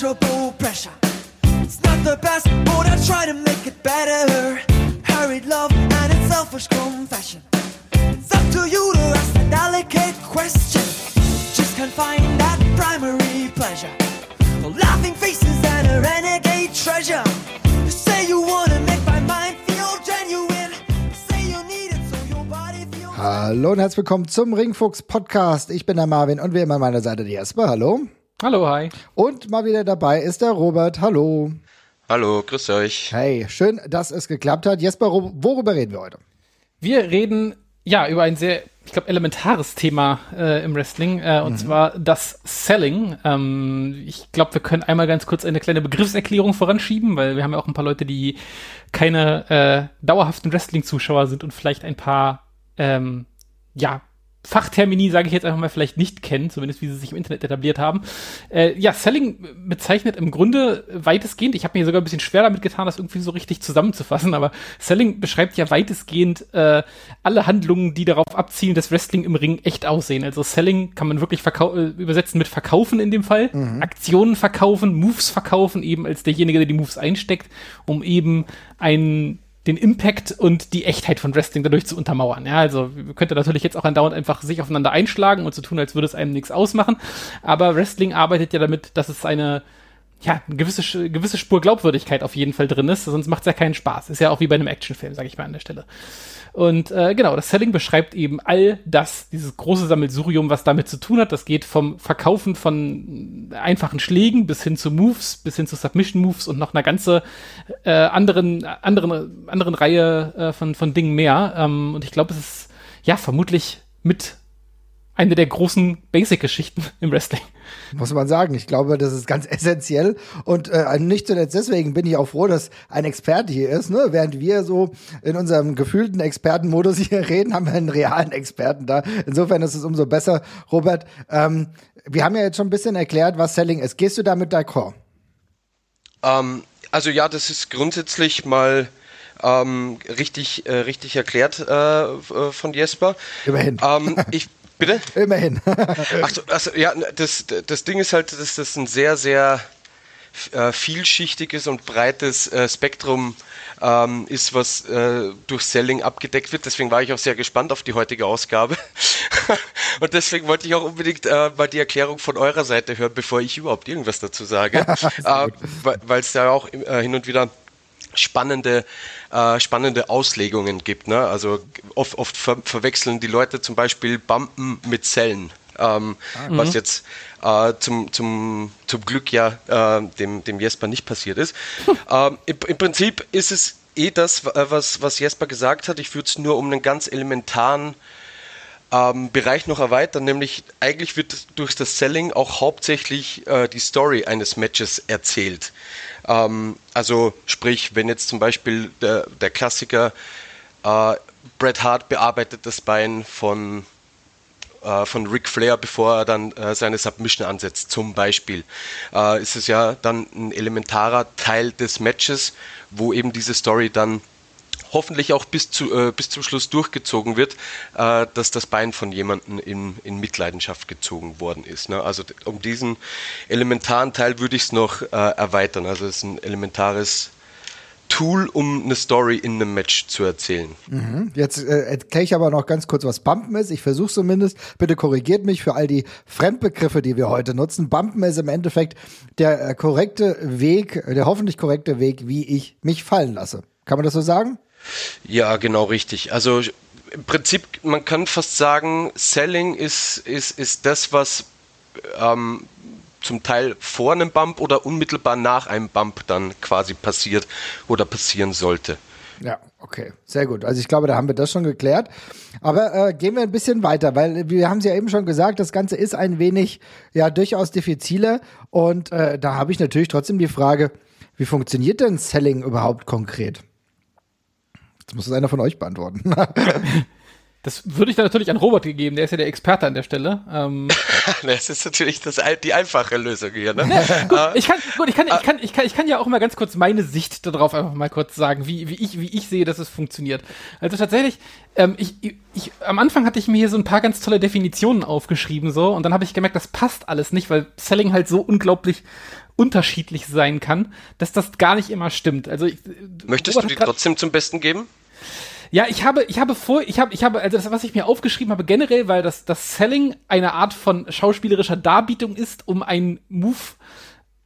pleasurable pressure. It's not the best, but I try to make it better. Hurried love and its selfish confession. It's up to you to ask a delicate question. Just can't find that primary pleasure. Laughing faces and a renegade treasure. You say you wanna make my mind feel genuine. You say you need it so your body feels. Hallo und herzlich willkommen zum Ringfuchs Podcast. Ich bin der Marvin und wie immer an meiner Seite die Jesper. Hallo. Hallo, hi. Und mal wieder dabei ist der Robert. Hallo. Hallo, grüß euch. Hey, schön, dass es geklappt hat. Jesper, wo- worüber reden wir heute? Wir reden ja über ein sehr, ich glaube, elementares Thema äh, im Wrestling, äh, und zwar das Selling. Ähm, ich glaube, wir können einmal ganz kurz eine kleine Begriffserklärung voranschieben, weil wir haben ja auch ein paar Leute, die keine äh, dauerhaften Wrestling-Zuschauer sind und vielleicht ein paar, ähm, ja, Fachtermini, sage ich jetzt einfach mal, vielleicht nicht kennen, zumindest wie sie sich im Internet etabliert haben. Äh, ja, Selling bezeichnet im Grunde weitestgehend, ich habe mir sogar ein bisschen schwer damit getan, das irgendwie so richtig zusammenzufassen, aber Selling beschreibt ja weitestgehend äh, alle Handlungen, die darauf abzielen, dass Wrestling im Ring echt aussehen. Also Selling kann man wirklich äh, übersetzen mit verkaufen in dem Fall, Aktionen verkaufen, Moves verkaufen, eben als derjenige, der die Moves einsteckt, um eben einen den Impact und die Echtheit von Wrestling dadurch zu untermauern. Ja, also könnte natürlich jetzt auch andauernd einfach sich aufeinander einschlagen und so tun, als würde es einem nichts ausmachen. Aber Wrestling arbeitet ja damit, dass es eine ja, eine gewisse, gewisse Spur Glaubwürdigkeit auf jeden Fall drin ist, sonst macht es ja keinen Spaß. Ist ja auch wie bei einem Actionfilm, sage ich mal an der Stelle. Und äh, genau, das Selling beschreibt eben all das, dieses große Sammelsurium, was damit zu tun hat. Das geht vom Verkaufen von einfachen Schlägen bis hin zu Moves, bis hin zu Submission Moves und noch einer ganze äh, anderen, anderen, anderen Reihe äh, von, von Dingen mehr. Ähm, und ich glaube, es ist ja vermutlich mit eine der großen Basic-Geschichten im Wrestling. Muss man sagen. Ich glaube, das ist ganz essentiell. Und äh, nicht zuletzt deswegen bin ich auch froh, dass ein Experte hier ist. Ne? Während wir so in unserem gefühlten Expertenmodus hier reden, haben wir einen realen Experten da. Insofern ist es umso besser. Robert, ähm, wir haben ja jetzt schon ein bisschen erklärt, was Selling ist. Gehst du damit d'accord? Ähm, also ja, das ist grundsätzlich mal ähm, richtig, äh, richtig erklärt äh, äh, von Jesper. Immerhin. Ähm, ich bitte. Immerhin. Ach so, also ja, das, das Ding ist halt, dass das ein sehr, sehr äh, vielschichtiges und breites äh, Spektrum ähm, ist, was äh, durch Selling abgedeckt wird. Deswegen war ich auch sehr gespannt auf die heutige Ausgabe. und deswegen wollte ich auch unbedingt mal die Erklärung von eurer Seite hören, bevor ich überhaupt irgendwas dazu sage. Weil es ja auch hin und wieder spannende, äh, spannende Auslegungen gibt. Ne? Also oft, oft ver verwechseln die Leute zum Beispiel Bumpen mit Zellen. Ähm, Was jetzt äh, zum, zum, zum Glück ja äh, dem, dem Jesper nicht passiert ist. ähm, im, Im Prinzip ist es eh das, wa- was, was Jesper gesagt hat. Ich würde es nur um einen ganz elementaren ähm, Bereich noch erweitern, nämlich eigentlich wird durch das Selling auch hauptsächlich äh, die Story eines Matches erzählt. Ähm, also sprich, wenn jetzt zum Beispiel der, der Klassiker äh, Bret Hart bearbeitet das Bein von äh, von Ric Flair, bevor er dann äh, seine Submission ansetzt, zum Beispiel, äh, ist es ja dann ein elementarer Teil des Matches, wo eben diese Story dann hoffentlich auch bis, zu, äh, bis zum Schluss durchgezogen wird, äh, dass das Bein von jemandem in, in Mitleidenschaft gezogen worden ist. Ne? Also um diesen elementaren Teil würde ich es noch äh, erweitern. Also es ist ein elementares Tool, um eine Story in einem Match zu erzählen. Jetzt äh, erkläre ich aber noch ganz kurz, was Bumpen ist. Ich versuche zumindest. Bitte korrigiert mich für all die Fremdbegriffe, die wir heute nutzen. Bumpen ist im Endeffekt der äh, korrekte Weg, der hoffentlich korrekte Weg, wie ich mich fallen lasse. Kann man das so sagen? Ja, genau richtig. Also im Prinzip, man kann fast sagen, Selling ist, ist, ist das, was ähm, zum Teil vor einem Bump oder unmittelbar nach einem Bump dann quasi passiert oder passieren sollte. Ja, okay, sehr gut. Also ich glaube, da haben wir das schon geklärt. Aber äh, gehen wir ein bisschen weiter, weil wir haben es ja eben schon gesagt, das Ganze ist ein wenig, ja, durchaus diffiziler. Und äh, da habe ich natürlich trotzdem die Frage, wie funktioniert denn Selling überhaupt konkret? Das muss es einer von euch beantworten. Das würde ich dann natürlich an Robert gegeben, der ist ja der Experte an der Stelle. Ähm, das ist natürlich das, die einfache Lösung hier. Ne? gut, ich, kann, gut ich, kann, ich, kann, ich, kann, ich kann ja auch mal ganz kurz meine Sicht darauf einfach mal kurz sagen, wie, wie, ich, wie ich sehe, dass es funktioniert. Also tatsächlich, ähm, ich, ich, am Anfang hatte ich mir hier so ein paar ganz tolle Definitionen aufgeschrieben so und dann habe ich gemerkt, das passt alles nicht, weil Selling halt so unglaublich unterschiedlich sein kann, dass das gar nicht immer stimmt. Also ich, Möchtest Robert du die trotzdem zum Besten geben? Ja, ich habe, ich habe vor, ich habe, ich habe, also das, was ich mir aufgeschrieben habe, generell, weil das, das Selling eine Art von schauspielerischer Darbietung ist, um einen Move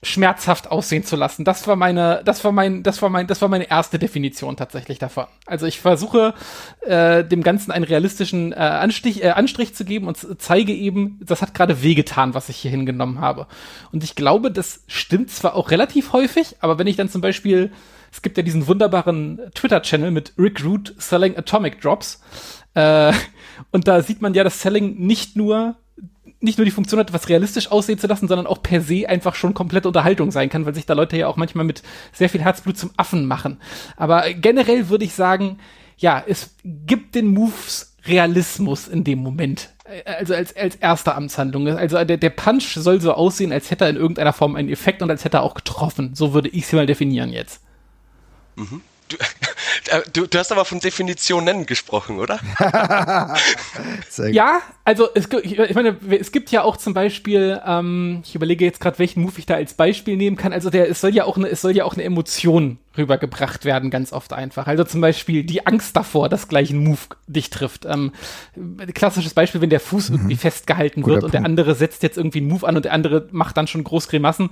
schmerzhaft aussehen zu lassen. Das war meine, das war mein, das war mein, das war meine erste Definition tatsächlich davon. Also ich versuche äh, dem Ganzen einen realistischen äh, Anstich, äh, Anstrich zu geben und zeige eben, das hat gerade wehgetan, was ich hier hingenommen habe. Und ich glaube, das stimmt zwar auch relativ häufig, aber wenn ich dann zum Beispiel es gibt ja diesen wunderbaren Twitter-Channel mit Rick Root Selling Atomic Drops. Äh, und da sieht man ja, dass Selling nicht nur nicht nur die Funktion hat, was realistisch aussehen zu lassen, sondern auch per se einfach schon komplette Unterhaltung sein kann, weil sich da Leute ja auch manchmal mit sehr viel Herzblut zum Affen machen. Aber generell würde ich sagen, ja, es gibt den Moves Realismus in dem Moment. Also als, als erste Amtshandlung. Also der, der Punch soll so aussehen, als hätte er in irgendeiner Form einen Effekt und als hätte er auch getroffen. So würde ich es mal definieren jetzt. Mhm. Du, du, du, hast aber von Definitionen gesprochen, oder? ja, also es, ich meine, es gibt ja auch zum Beispiel, ähm, ich überlege jetzt gerade, welchen Move ich da als Beispiel nehmen kann. Also der, es soll ja auch eine, es soll ja auch eine Emotion rübergebracht werden, ganz oft einfach. Also zum Beispiel die Angst davor, dass gleich ein Move dich trifft. Ähm, klassisches Beispiel, wenn der Fuß mhm. irgendwie festgehalten Guter wird Punkt. und der andere setzt jetzt irgendwie einen Move an und der andere macht dann schon groß Grimassen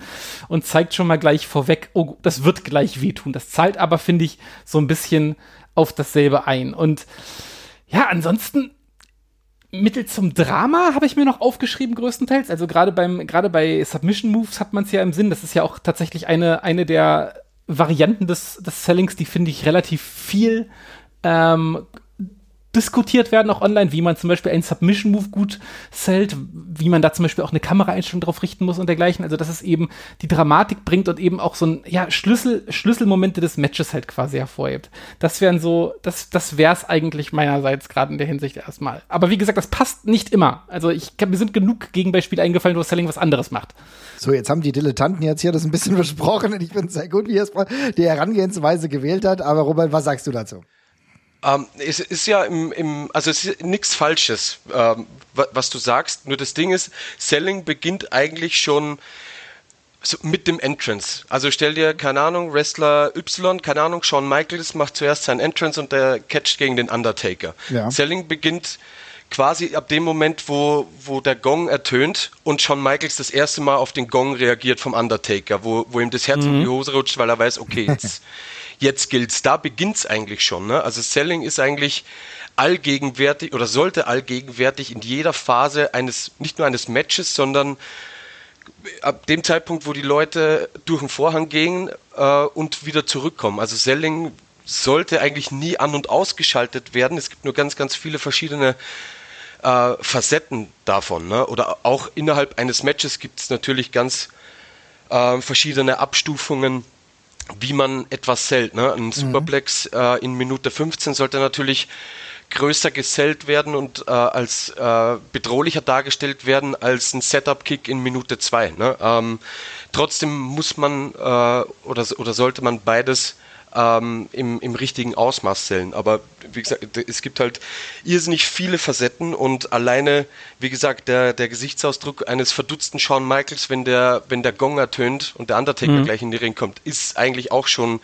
und zeigt schon mal gleich vorweg, oh, das wird gleich wehtun. Das zahlt aber, finde ich, so ein bisschen auf dasselbe ein. Und ja, ansonsten Mittel zum Drama habe ich mir noch aufgeschrieben größtenteils. Also gerade beim gerade bei Submission Moves hat man es ja im Sinn. Das ist ja auch tatsächlich eine eine der Varianten des, des Sellings, die finde ich relativ viel ähm, diskutiert werden, auch online, wie man zum Beispiel einen Submission-Move gut zählt, wie man da zum Beispiel auch eine Kameraeinstellung drauf richten muss und dergleichen. Also, dass es eben die Dramatik bringt und eben auch so ein, ja, Schlüssel, Schlüsselmomente des Matches halt quasi hervorhebt. Das wären so, das, das wär's eigentlich meinerseits gerade in der Hinsicht erstmal. Aber wie gesagt, das passt nicht immer. Also, ich, mir sind genug Gegenbeispiele eingefallen, wo Selling was anderes macht. So, jetzt haben die Dilettanten jetzt hier das ein bisschen besprochen und ich finde sehr gut, wie er die Herangehensweise gewählt hat. Aber Robert, was sagst du dazu? Ähm, es ist ja im, im also es ist nichts Falsches, ähm, was du sagst. Nur das Ding ist, Selling beginnt eigentlich schon so mit dem Entrance. Also stell dir, keine Ahnung, Wrestler Y, keine Ahnung, Shawn Michaels macht zuerst sein Entrance und der catcht gegen den Undertaker. Ja. Selling beginnt quasi ab dem Moment, wo, wo der Gong ertönt und Shawn Michaels das erste Mal auf den Gong reagiert vom Undertaker, wo, wo ihm das Herz mhm. in die Hose rutscht, weil er weiß, okay, jetzt jetzt gilt's. Da beginnt's eigentlich schon. Ne? Also Selling ist eigentlich allgegenwärtig oder sollte allgegenwärtig in jeder Phase eines, nicht nur eines Matches, sondern ab dem Zeitpunkt, wo die Leute durch den Vorhang gehen äh, und wieder zurückkommen. Also Selling sollte eigentlich nie an- und ausgeschaltet werden. Es gibt nur ganz, ganz viele verschiedene äh, Facetten davon. Ne? Oder auch innerhalb eines Matches gibt es natürlich ganz äh, verschiedene Abstufungen wie man etwas zählt. Ne? Ein mhm. Superplex äh, in Minute 15 sollte natürlich größer gesellt werden und äh, als äh, bedrohlicher dargestellt werden als ein Setup-Kick in Minute 2. Ne? Ähm, trotzdem muss man äh, oder, oder sollte man beides ähm, im, im richtigen Ausmaß zählen. Aber wie gesagt, es gibt halt irrsinnig viele Facetten und alleine, wie gesagt, der, der Gesichtsausdruck eines verdutzten Shawn Michaels, wenn der, wenn der Gong ertönt und der Undertaker mhm. gleich in die Ring kommt, ist eigentlich auch schon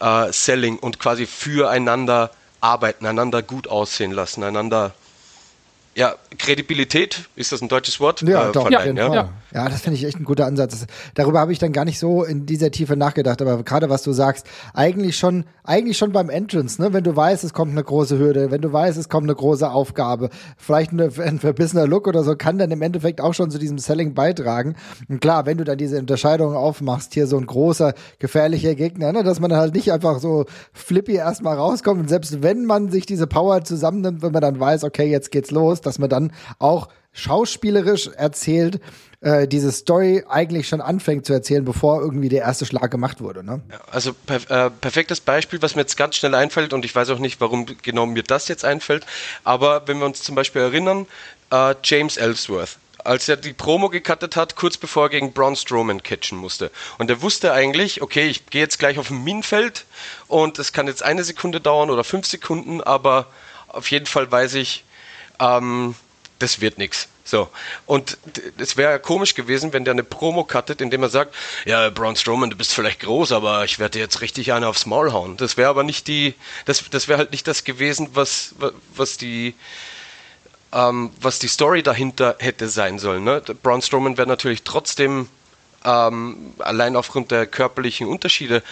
äh, Selling und quasi füreinander arbeiten, einander gut aussehen lassen, einander ja, Kredibilität, ist das ein deutsches Wort? Ja, äh, doch, ja, ja. ja, das finde ich echt ein guter Ansatz. Das, darüber habe ich dann gar nicht so in dieser Tiefe nachgedacht, aber gerade was du sagst, eigentlich schon, eigentlich schon beim Entrance, ne? wenn du weißt, es kommt eine große Hürde, wenn du weißt, es kommt eine große Aufgabe, vielleicht eine, ein verbissener Look oder so, kann dann im Endeffekt auch schon zu diesem Selling beitragen. Und klar, wenn du dann diese Unterscheidung aufmachst, hier so ein großer, gefährlicher Gegner, ne? dass man dann halt nicht einfach so flippy erstmal rauskommt und selbst wenn man sich diese Power zusammennimmt, wenn man dann weiß, okay, jetzt geht's los, dass man dann auch schauspielerisch erzählt, äh, diese Story eigentlich schon anfängt zu erzählen, bevor irgendwie der erste Schlag gemacht wurde. Ne? Also per äh, perfektes Beispiel, was mir jetzt ganz schnell einfällt, und ich weiß auch nicht, warum genau mir das jetzt einfällt, aber wenn wir uns zum Beispiel erinnern, äh, James Ellsworth, als er die Promo gecuttet hat, kurz bevor er gegen Braun Strowman catchen musste. Und er wusste eigentlich, okay, ich gehe jetzt gleich auf ein Minenfeld und es kann jetzt eine Sekunde dauern oder fünf Sekunden, aber auf jeden Fall weiß ich, ähm, das wird nichts. So. Und es wäre komisch gewesen, wenn der eine Promo cuttet, indem er sagt, ja, Braun Strowman, du bist vielleicht groß, aber ich werde jetzt richtig eine aufs Maul hauen. Das wäre aber nicht die, das, das wäre halt nicht das gewesen, was, was die, ähm, was die Story dahinter hätte sein sollen. Ne? Braun Strowman wäre natürlich trotzdem ähm, allein aufgrund der körperlichen Unterschiede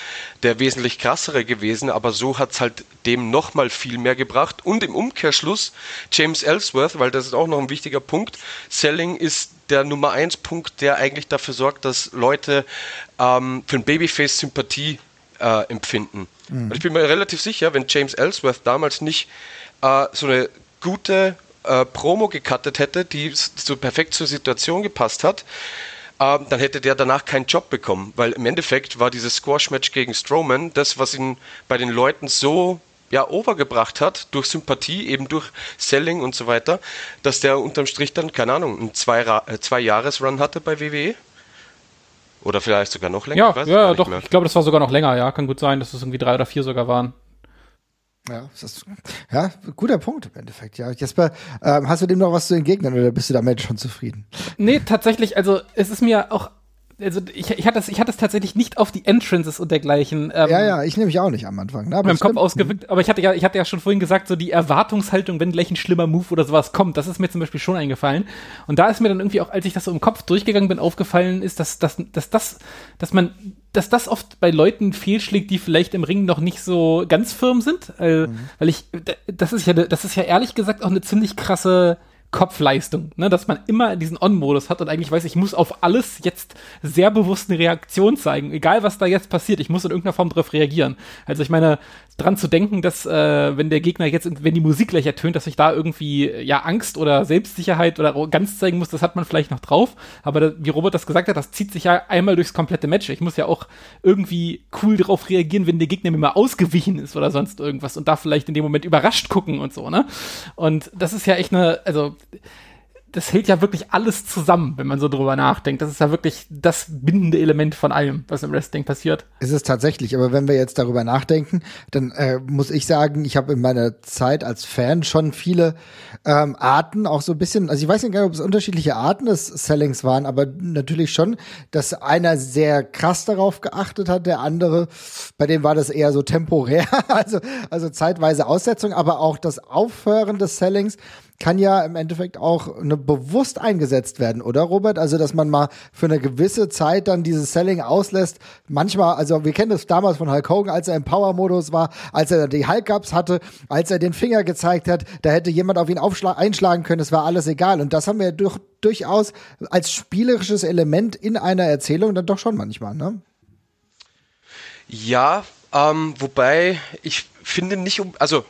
der wesentlich krassere gewesen, aber so hat es halt dem nochmal viel mehr gebracht. Und im Umkehrschluss James Ellsworth, weil das ist auch noch ein wichtiger Punkt, Selling ist der Nummer 1 Punkt, der eigentlich dafür sorgt, dass Leute ähm, für ein Babyface Sympathie äh, empfinden. Mhm. Und ich bin mir relativ sicher, wenn James Ellsworth damals nicht äh, so eine gute äh, Promo gecuttet hätte, die so perfekt zur Situation gepasst hat, ähm, dann hätte der danach keinen Job bekommen, weil im Endeffekt war dieses Squash-Match gegen Strowman das, was ihn bei den Leuten so ja, overgebracht hat, durch Sympathie, eben durch Selling und so weiter, dass der unterm Strich dann, keine Ahnung, einen äh, Zwei-Jahres-Run hatte bei WWE. Oder vielleicht sogar noch länger. Ja, ja, doch. Ich glaube, das war sogar noch länger, ja. Kann gut sein, dass es irgendwie drei oder vier sogar waren. Ja, ist, ja, guter Punkt im Endeffekt. Ja, Jesper, ähm, hast du dem noch was zu entgegnen oder bist du damit schon zufrieden? Nee, tatsächlich, also es ist mir auch also ich, ich hatte es ich hatte es tatsächlich nicht auf die Entrances und dergleichen. Ähm, ja, ja, ich nehme mich auch nicht am Anfang. Ne? Aber mit dem Kopf ausgewirkt. Aber ich hatte ja, ich hatte ja schon vorhin gesagt, so die Erwartungshaltung, wenn gleich ein schlimmer Move oder sowas kommt, das ist mir zum Beispiel schon eingefallen. Und da ist mir dann irgendwie auch, als ich das so im Kopf durchgegangen bin, aufgefallen ist, dass, dass, dass das, dass man, dass das oft bei Leuten fehlschlägt, die vielleicht im Ring noch nicht so ganz firm sind. Äh, mhm. Weil ich, das ist ja, das ist ja ehrlich gesagt auch eine ziemlich krasse Kopfleistung, ne? dass man immer diesen On-Modus hat und eigentlich weiß, ich muss auf alles jetzt sehr bewusst eine Reaktion zeigen, egal was da jetzt passiert, ich muss in irgendeiner Form darauf reagieren. Also ich meine, dran zu denken, dass äh, wenn der Gegner jetzt, wenn die Musik gleich ertönt, dass ich da irgendwie ja Angst oder Selbstsicherheit oder ganz zeigen muss, das hat man vielleicht noch drauf. Aber da, wie Robert das gesagt hat, das zieht sich ja einmal durchs komplette Match. Ich muss ja auch irgendwie cool darauf reagieren, wenn der Gegner mir mal ausgewichen ist oder sonst irgendwas und da vielleicht in dem Moment überrascht gucken und so, ne? Und das ist ja echt eine, also das hält ja wirklich alles zusammen, wenn man so drüber nachdenkt. Das ist ja wirklich das bindende Element von allem, was im Wrestling passiert. Ist es tatsächlich, aber wenn wir jetzt darüber nachdenken, dann äh, muss ich sagen, ich habe in meiner Zeit als Fan schon viele ähm, Arten, auch so ein bisschen, also ich weiß nicht, ob es unterschiedliche Arten des Sellings waren, aber natürlich schon, dass einer sehr krass darauf geachtet hat, der andere, bei dem war das eher so temporär, also, also zeitweise Aussetzung, aber auch das Aufhören des Sellings kann ja im Endeffekt auch eine bewusst eingesetzt werden, oder Robert? Also, dass man mal für eine gewisse Zeit dann dieses Selling auslässt. Manchmal, also wir kennen das damals von Hulk Hogan, als er im Power-Modus war, als er die Hulk-Ups hatte, als er den Finger gezeigt hat, da hätte jemand auf ihn einschlagen können, es war alles egal. Und das haben wir durch, durchaus als spielerisches Element in einer Erzählung dann doch schon manchmal, ne? Ja, ähm, wobei ich finde nicht, um, also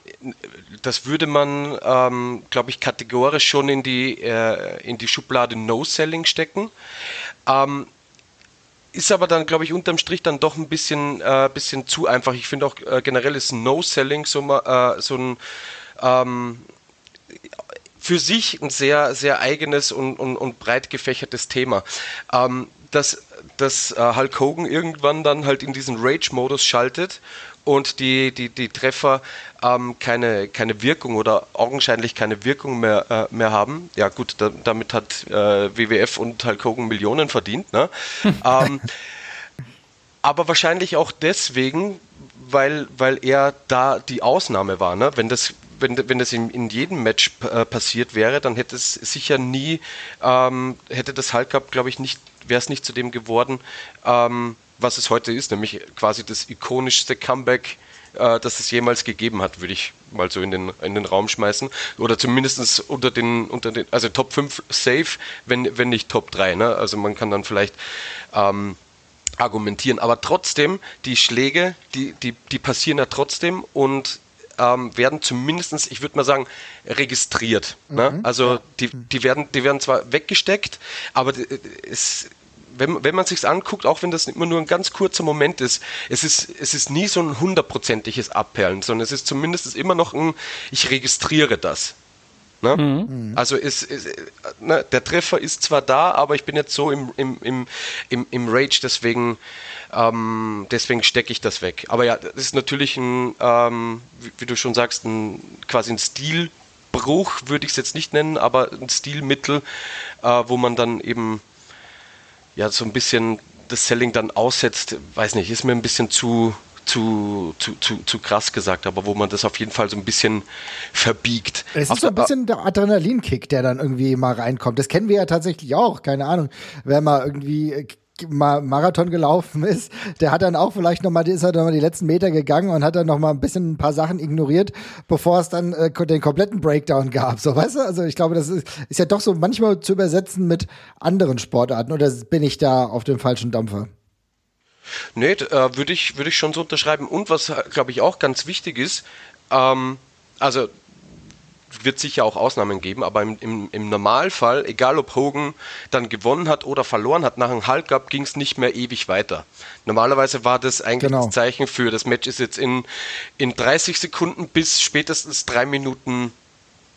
das würde man, ähm, glaube ich, kategorisch schon in die, äh, in die Schublade No-Selling stecken. Ähm, ist aber dann, glaube ich, unterm Strich dann doch ein bisschen, äh, bisschen zu einfach. Ich finde auch äh, generell ist No-Selling so, äh, so ein ähm, für sich ein sehr, sehr eigenes und, und, und breit gefächertes Thema. Ähm, dass, dass äh, Hulk Hogan irgendwann dann halt in diesen Rage-Modus schaltet und die, die, die Treffer ähm, keine, keine Wirkung oder augenscheinlich keine Wirkung mehr, äh, mehr haben. Ja gut, da, damit hat äh, WWF und Hulk Hogan Millionen verdient. Ne? ähm, aber wahrscheinlich auch deswegen, weil, weil er da die Ausnahme war. Ne? Wenn das wenn, wenn das in, in jedem Match äh, passiert wäre, dann hätte es sicher nie, ähm, hätte das Hulk Cup, glaube ich, nicht, wäre es nicht zu dem geworden, ähm, was es heute ist, nämlich quasi das ikonischste Comeback, äh, das es jemals gegeben hat, würde ich mal so in den, in den Raum schmeißen. Oder zumindest unter den, unter den, also Top 5 safe, wenn, wenn nicht Top 3. Ne? Also man kann dann vielleicht ähm, argumentieren. Aber trotzdem, die Schläge, die, die, die passieren ja trotzdem und ähm, werden zumindestens, ich würde mal sagen, registriert. Ne? Also die, die, werden, die werden zwar weggesteckt, aber es, wenn, wenn man sich anguckt, auch wenn das immer nur ein ganz kurzer Moment ist, es ist, es ist nie so ein hundertprozentiges Abperlen, sondern es ist zumindest immer noch ein, ich registriere das. Ne? Also ist, ist ne, der Treffer ist zwar da, aber ich bin jetzt so im, im, im, im, im Rage, deswegen, ähm, deswegen stecke ich das weg. Aber ja, das ist natürlich ein, ähm, wie, wie du schon sagst, ein, quasi ein Stilbruch, würde ich es jetzt nicht nennen, aber ein Stilmittel, äh, wo man dann eben ja so ein bisschen das Selling dann aussetzt, weiß nicht, ist mir ein bisschen zu zu, zu, zu, zu krass gesagt, aber wo man das auf jeden Fall so ein bisschen verbiegt. Es ist so ein bisschen der Adrenalinkick, der dann irgendwie mal reinkommt. Das kennen wir ja tatsächlich auch. Keine Ahnung, wer mal irgendwie äh, Marathon gelaufen ist, der hat dann auch vielleicht noch mal, ist er noch mal die letzten Meter gegangen und hat dann noch mal ein bisschen ein paar Sachen ignoriert, bevor es dann äh, den kompletten Breakdown gab. So, weißt du? Also ich glaube, das ist, ist ja doch so manchmal zu übersetzen mit anderen Sportarten. Oder bin ich da auf dem falschen Dampfer? Nee, äh, würde ich, würde ich schon so unterschreiben. Und was, glaube ich, auch ganz wichtig ist, ähm, also wird sicher auch Ausnahmen geben, aber im, im, im Normalfall, egal ob Hogan dann gewonnen hat oder verloren hat, nach einem Up ging es nicht mehr ewig weiter. Normalerweise war das eigentlich Genau. das Zeichen für, das Match ist jetzt in, in 30 Sekunden bis spätestens drei Minuten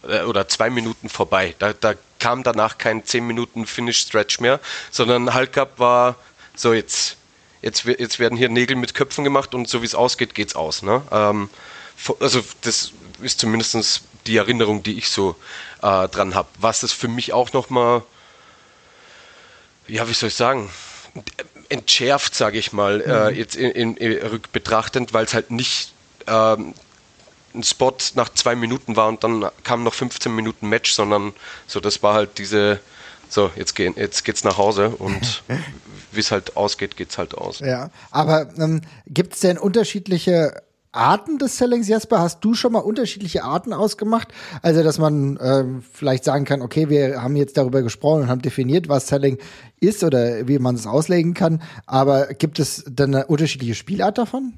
äh, oder zwei Minuten vorbei. Da, da kam danach kein 10 Minuten Finish Stretch mehr, sondern Up war so jetzt, jetzt, jetzt werden hier Nägel mit Köpfen gemacht und so wie es ausgeht, geht's aus. Ne? Ähm, also das ist zumindest die Erinnerung, die ich so äh, dran habe. Was es für mich auch nochmal, ja, wie soll ich sagen, entschärft, sage ich mal, äh, jetzt in, in, in rückbetrachtend, weil es halt nicht ähm, ein Spot nach zwei Minuten war und dann kam noch 15 Minuten Match, sondern so, das war halt diese, so, jetzt, gehen, jetzt geht's nach Hause und wie es halt ausgeht, geht's halt aus. Ja, aber ähm, gibt es denn unterschiedliche Arten des Sellings, Jesper? Hast du schon mal unterschiedliche Arten ausgemacht? Also, dass man ähm, vielleicht sagen kann, okay, wir haben jetzt darüber gesprochen und haben definiert, was Selling ist oder wie man es auslegen kann, aber gibt es dann eine unterschiedliche Spielart davon?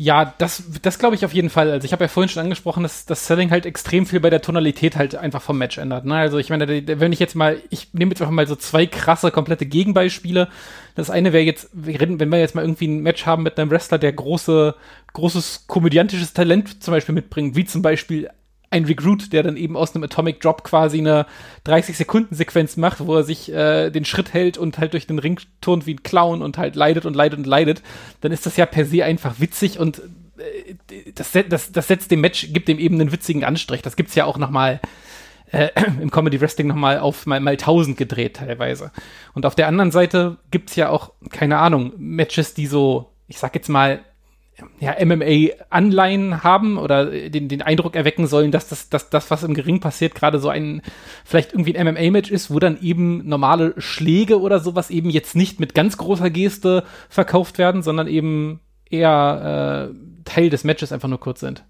Ja, das, das glaube ich auf jeden Fall. Also ich habe ja vorhin schon angesprochen, dass das Selling halt extrem viel bei der Tonalität halt einfach vom Match ändert. Ne? Also ich meine, wenn ich jetzt mal, ich nehme jetzt einfach mal so zwei krasse, komplette Gegenbeispiele. Das eine wäre jetzt, wenn wir jetzt mal irgendwie ein Match haben mit einem Wrestler, der große, großes komödiantisches Talent zum Beispiel mitbringt, wie zum Beispiel ein Recruit, der dann eben aus einem Atomic Drop quasi eine 30-Sekunden-Sequenz macht, wo er sich äh, den Schritt hält und halt durch den Ring turnt wie ein Clown und halt leidet und leidet und leidet, dann ist das ja per se einfach witzig und äh, das, das, das setzt dem Match, gibt dem eben einen witzigen Anstrich. Das gibt's ja auch nochmal äh, im Comedy Wrestling nochmal auf mal, mal 1000 gedreht teilweise. Und auf der anderen Seite gibt's ja auch, keine Ahnung, Matches, die so, ich sag jetzt mal, ja, MMA-Anleihen haben oder den, den Eindruck erwecken sollen, dass das, dass das, was im Gering passiert, gerade so ein, vielleicht irgendwie ein MMA-Match ist, wo dann eben normale Schläge oder sowas eben jetzt nicht mit ganz großer Geste verkauft werden, sondern eben eher äh, Teil des Matches einfach nur kurz sind.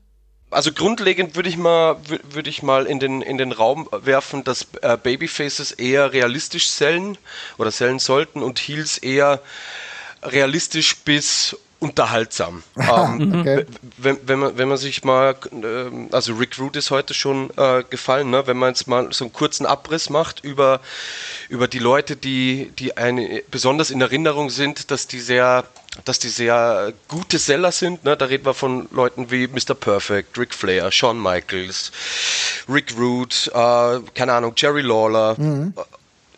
Also grundlegend würde ich mal wür- würde ich mal in den in den Raum werfen, dass äh, Babyfaces eher realistisch sellen oder sellen sollten und Heels eher realistisch bis unterhaltsam. ähm, Okay. wenn, wenn, man, wenn man sich mal, ähm, also Rick Root ist heute schon äh, gefallen, ne? wenn man jetzt mal so einen kurzen Abriss macht über, über die Leute, die, die eine, besonders in Erinnerung sind, dass die sehr, dass die sehr gute Seller sind. Ne? Da reden wir von Leuten wie Mr. Perfect, Ric Flair, Shawn Michaels, Rick Root, äh, keine Ahnung, Jerry Lawler.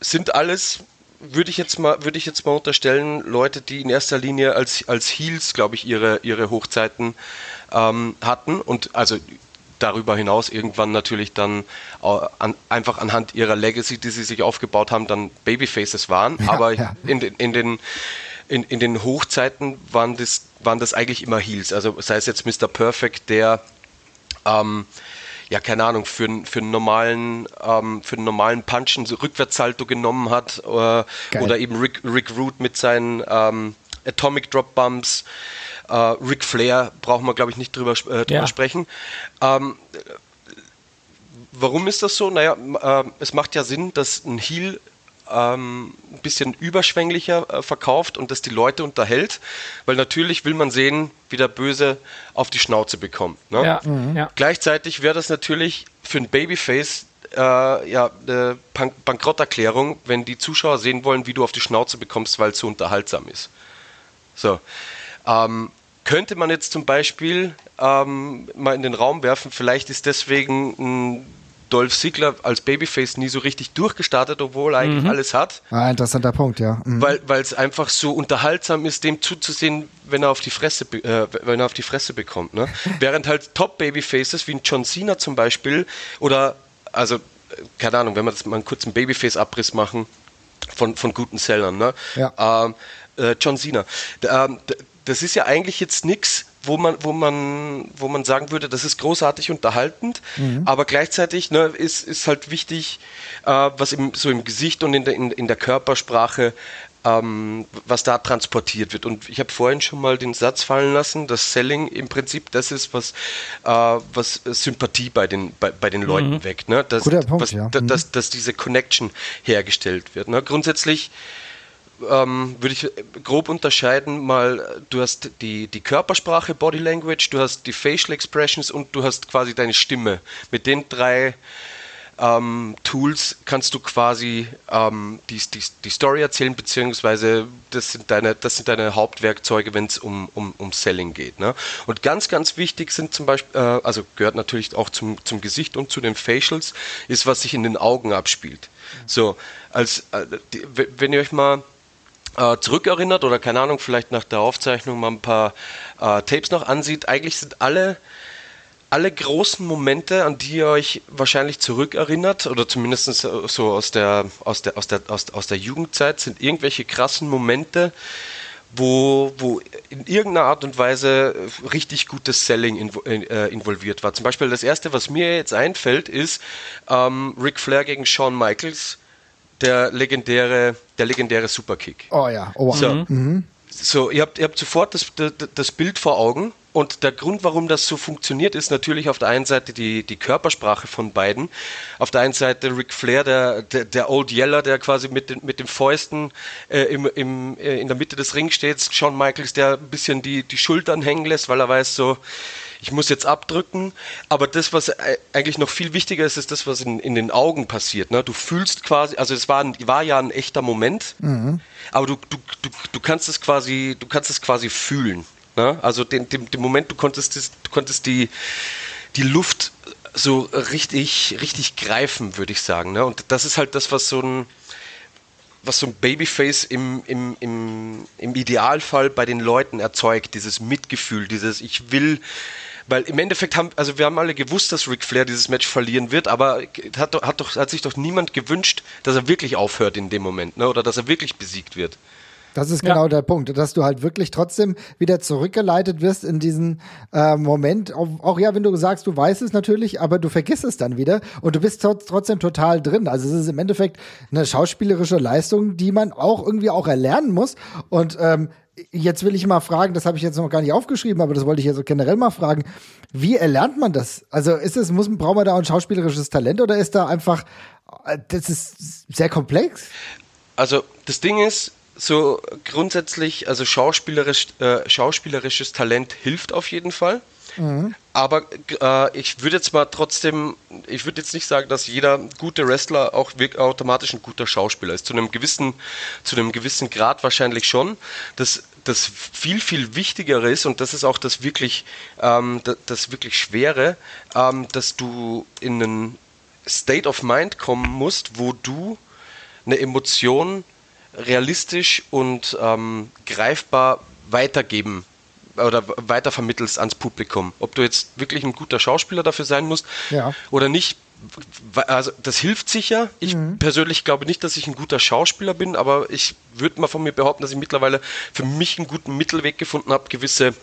Sind alles würde ich jetzt mal würde ich jetzt mal unterstellen Leute die in erster Linie als als Heels glaube ich ihre ihre Hochzeiten ähm, hatten und also darüber hinaus irgendwann natürlich dann äh, an, einfach anhand ihrer Legacy die sie sich aufgebaut haben dann Babyfaces waren aber ja. in den in den in, in den Hochzeiten waren das waren das eigentlich immer Heels also sei es jetzt Mr. Perfect der ähm, ja, keine Ahnung, für, einen- für einen normalen, ähm, für einen normalen Punchen so Rückwärtssalto genommen hat, äh, oder eben Rick, Rick Root mit seinen ähm, Atomic Drop Bumps, äh, Ric Flair brauchen wir, glaube ich, nicht drüber, äh, drüber Ja. sprechen. Ähm, warum ist das so? Naja, äh, es macht ja Sinn, dass ein Heel ähm, ein bisschen überschwänglicher äh, verkauft und das die Leute unterhält, weil natürlich will man sehen, wie der Böse auf die Schnauze bekommt. Ne? Ja, ja. Gleichzeitig wäre das natürlich für ein Babyface äh, ja, eine Bank Bankrotterklärung, wenn die Zuschauer sehen wollen, wie du auf die Schnauze bekommst, weil es so unterhaltsam ist. So. Ähm, könnte man jetzt zum Beispiel ähm, mal in den Raum werfen, vielleicht ist deswegen ein Dolph Ziggler als Babyface nie so richtig durchgestartet, obwohl er eigentlich alles hat. Ah, interessanter Punkt, ja. Mhm. Weil es einfach so unterhaltsam ist, dem zuzusehen, wenn er auf die Fresse, äh, wenn er auf die Fresse bekommt. Ne? Während halt Top Babyfaces wie ein John Cena zum Beispiel oder also keine Ahnung, wenn wir das mal einen kurzen Babyface-Abriss machen von von guten Sellern, ne? Ja. Ähm, äh, John Cena. Ähm, das ist ja eigentlich jetzt nichts, wo man, wo man, wo man sagen würde, das ist großartig unterhaltend, aber gleichzeitig ne, ist, ist halt wichtig, äh, was im, so im Gesicht und in der, in, in der Körpersprache, ähm, was da transportiert wird. Und ich habe vorhin schon mal den Satz fallen lassen, dass Selling im Prinzip das ist, was, äh, was Sympathie bei den, bei, bei den Leuten weckt. Ne? Dass, Guter Punkt, was, ja. Mhm. dass, dass diese Connection hergestellt wird. Ne? Grundsätzlich ähm, würde ich grob unterscheiden, mal, du hast die, die Körpersprache, Body Language, du hast die Facial Expressions und du hast quasi deine Stimme. Mit den drei ähm, Tools kannst du quasi ähm, die, die, die Story erzählen, beziehungsweise das sind deine, das sind deine Hauptwerkzeuge, wenn es um, um, um Selling geht. Ne? Und ganz, ganz wichtig sind zum Beispiel, äh, also gehört natürlich auch zum, zum Gesicht und zu den Facials, ist, was sich in den Augen abspielt. So, als äh, die, wenn ihr euch mal äh, zurückerinnert oder keine Ahnung, vielleicht nach der Aufzeichnung mal ein paar äh, Tapes noch ansieht, eigentlich sind alle alle großen Momente, an die ihr euch wahrscheinlich zurückerinnert, oder zumindest so so aus der, aus der, aus der, aus, aus der Jugendzeit, sind irgendwelche krassen Momente, wo, wo in irgendeiner Art und Weise richtig gutes Selling invo äh, involviert war. Zum Beispiel das erste, was mir jetzt einfällt, ist ähm, Ric Flair gegen Shawn Michaels, der legendäre, der legendäre Superkick. Oh ja, oh, wow. So, so ihr, habt, ihr habt sofort das, das, das Bild vor Augen. Und der Grund, warum das so funktioniert, ist natürlich auf der einen Seite die, die Körpersprache von beiden. Auf der einen Seite Ric Flair, der, der, der Old Yeller, der quasi mit den, mit den Fäusten äh, im, im, äh, in der Mitte des Rings steht. Shawn Michaels, der ein bisschen die, die Schultern hängen lässt, weil er weiß so, ich muss jetzt abdrücken. Aber das, was eigentlich noch viel wichtiger ist, ist das, was in, in den Augen passiert. Ne? Du fühlst quasi, also es war, ein, war ja ein echter Moment, aber du, du, du, du kannst es quasi, du kannst es quasi fühlen. Ne? Also den, den, den Moment, du konntest, das, du konntest die, die Luft so richtig, richtig greifen, würde ich sagen. Ne? Und das ist halt das, was so ein, was so ein Babyface im, im, im, im Idealfall bei den Leuten erzeugt, dieses Mitgefühl, dieses Ich will, weil im Endeffekt haben, also wir haben alle gewusst, dass Ric Flair dieses Match verlieren wird, aber hat, hat, doch, hat sich doch niemand gewünscht, dass er wirklich aufhört in dem Moment, ne? oder dass er wirklich besiegt wird. Das ist Ja. genau der Punkt, dass du halt wirklich trotzdem wieder zurückgeleitet wirst in diesen äh, Moment. Auch, auch ja, wenn du sagst, du weißt es natürlich, aber du vergisst es dann wieder und du bist trot- trotzdem total drin. Also es ist im Endeffekt eine schauspielerische Leistung, die man auch irgendwie auch erlernen muss. Und ähm, jetzt will ich mal fragen, das habe ich jetzt noch gar nicht aufgeschrieben, aber das wollte ich jetzt generell mal fragen. Wie erlernt man das? Also ist es, muss, braucht man da auch ein schauspielerisches Talent oder ist da einfach, äh, das ist sehr komplex? Also das Ding ist, so grundsätzlich, also schauspielerisch, äh, schauspielerisches Talent hilft auf jeden Fall. Aber äh, ich würde jetzt mal trotzdem, ich würde jetzt nicht sagen, dass jeder gute Wrestler auch automatisch ein guter Schauspieler ist. Zu einem gewissen, zu einem gewissen Grad wahrscheinlich schon. Das, das viel, viel Wichtigere ist, und das ist auch das wirklich, ähm, das, das wirklich Schwere, ähm, dass du in einen State of Mind kommen musst, wo du eine Emotion realistisch und ähm, greifbar weitergeben oder weitervermittelst ans Publikum. Ob du jetzt wirklich ein guter Schauspieler dafür sein musst Ja. oder nicht. Also das hilft sicher. Ich persönlich glaube nicht, dass ich ein guter Schauspieler bin, aber ich würde mal von mir behaupten, dass ich mittlerweile für mich einen guten Mittelweg gefunden habe, gewisse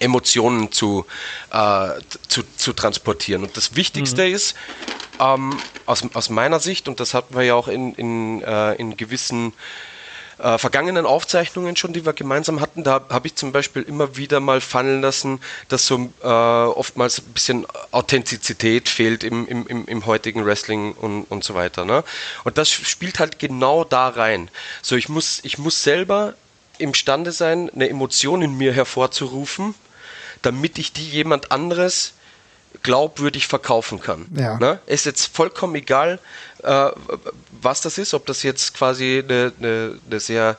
Emotionen zu, äh, zu, zu transportieren. Und das Wichtigste ist, ähm, aus, aus meiner Sicht, und das hatten wir ja auch in, in, äh, in gewissen äh, vergangenen Aufzeichnungen schon, die wir gemeinsam hatten, da habe ich zum Beispiel immer wieder mal fallen lassen, dass so äh, oftmals ein bisschen Authentizität fehlt im, im, im, im heutigen Wrestling und, und so weiter. Ne? Und das spielt halt genau da rein. So, ich muss, ich muss selber imstande sein, eine Emotion in mir hervorzurufen, damit ich die jemand anderes glaubwürdig verkaufen kann. Ja. Ne? Ist jetzt vollkommen egal, äh, was das ist, ob das jetzt quasi eine, eine, eine sehr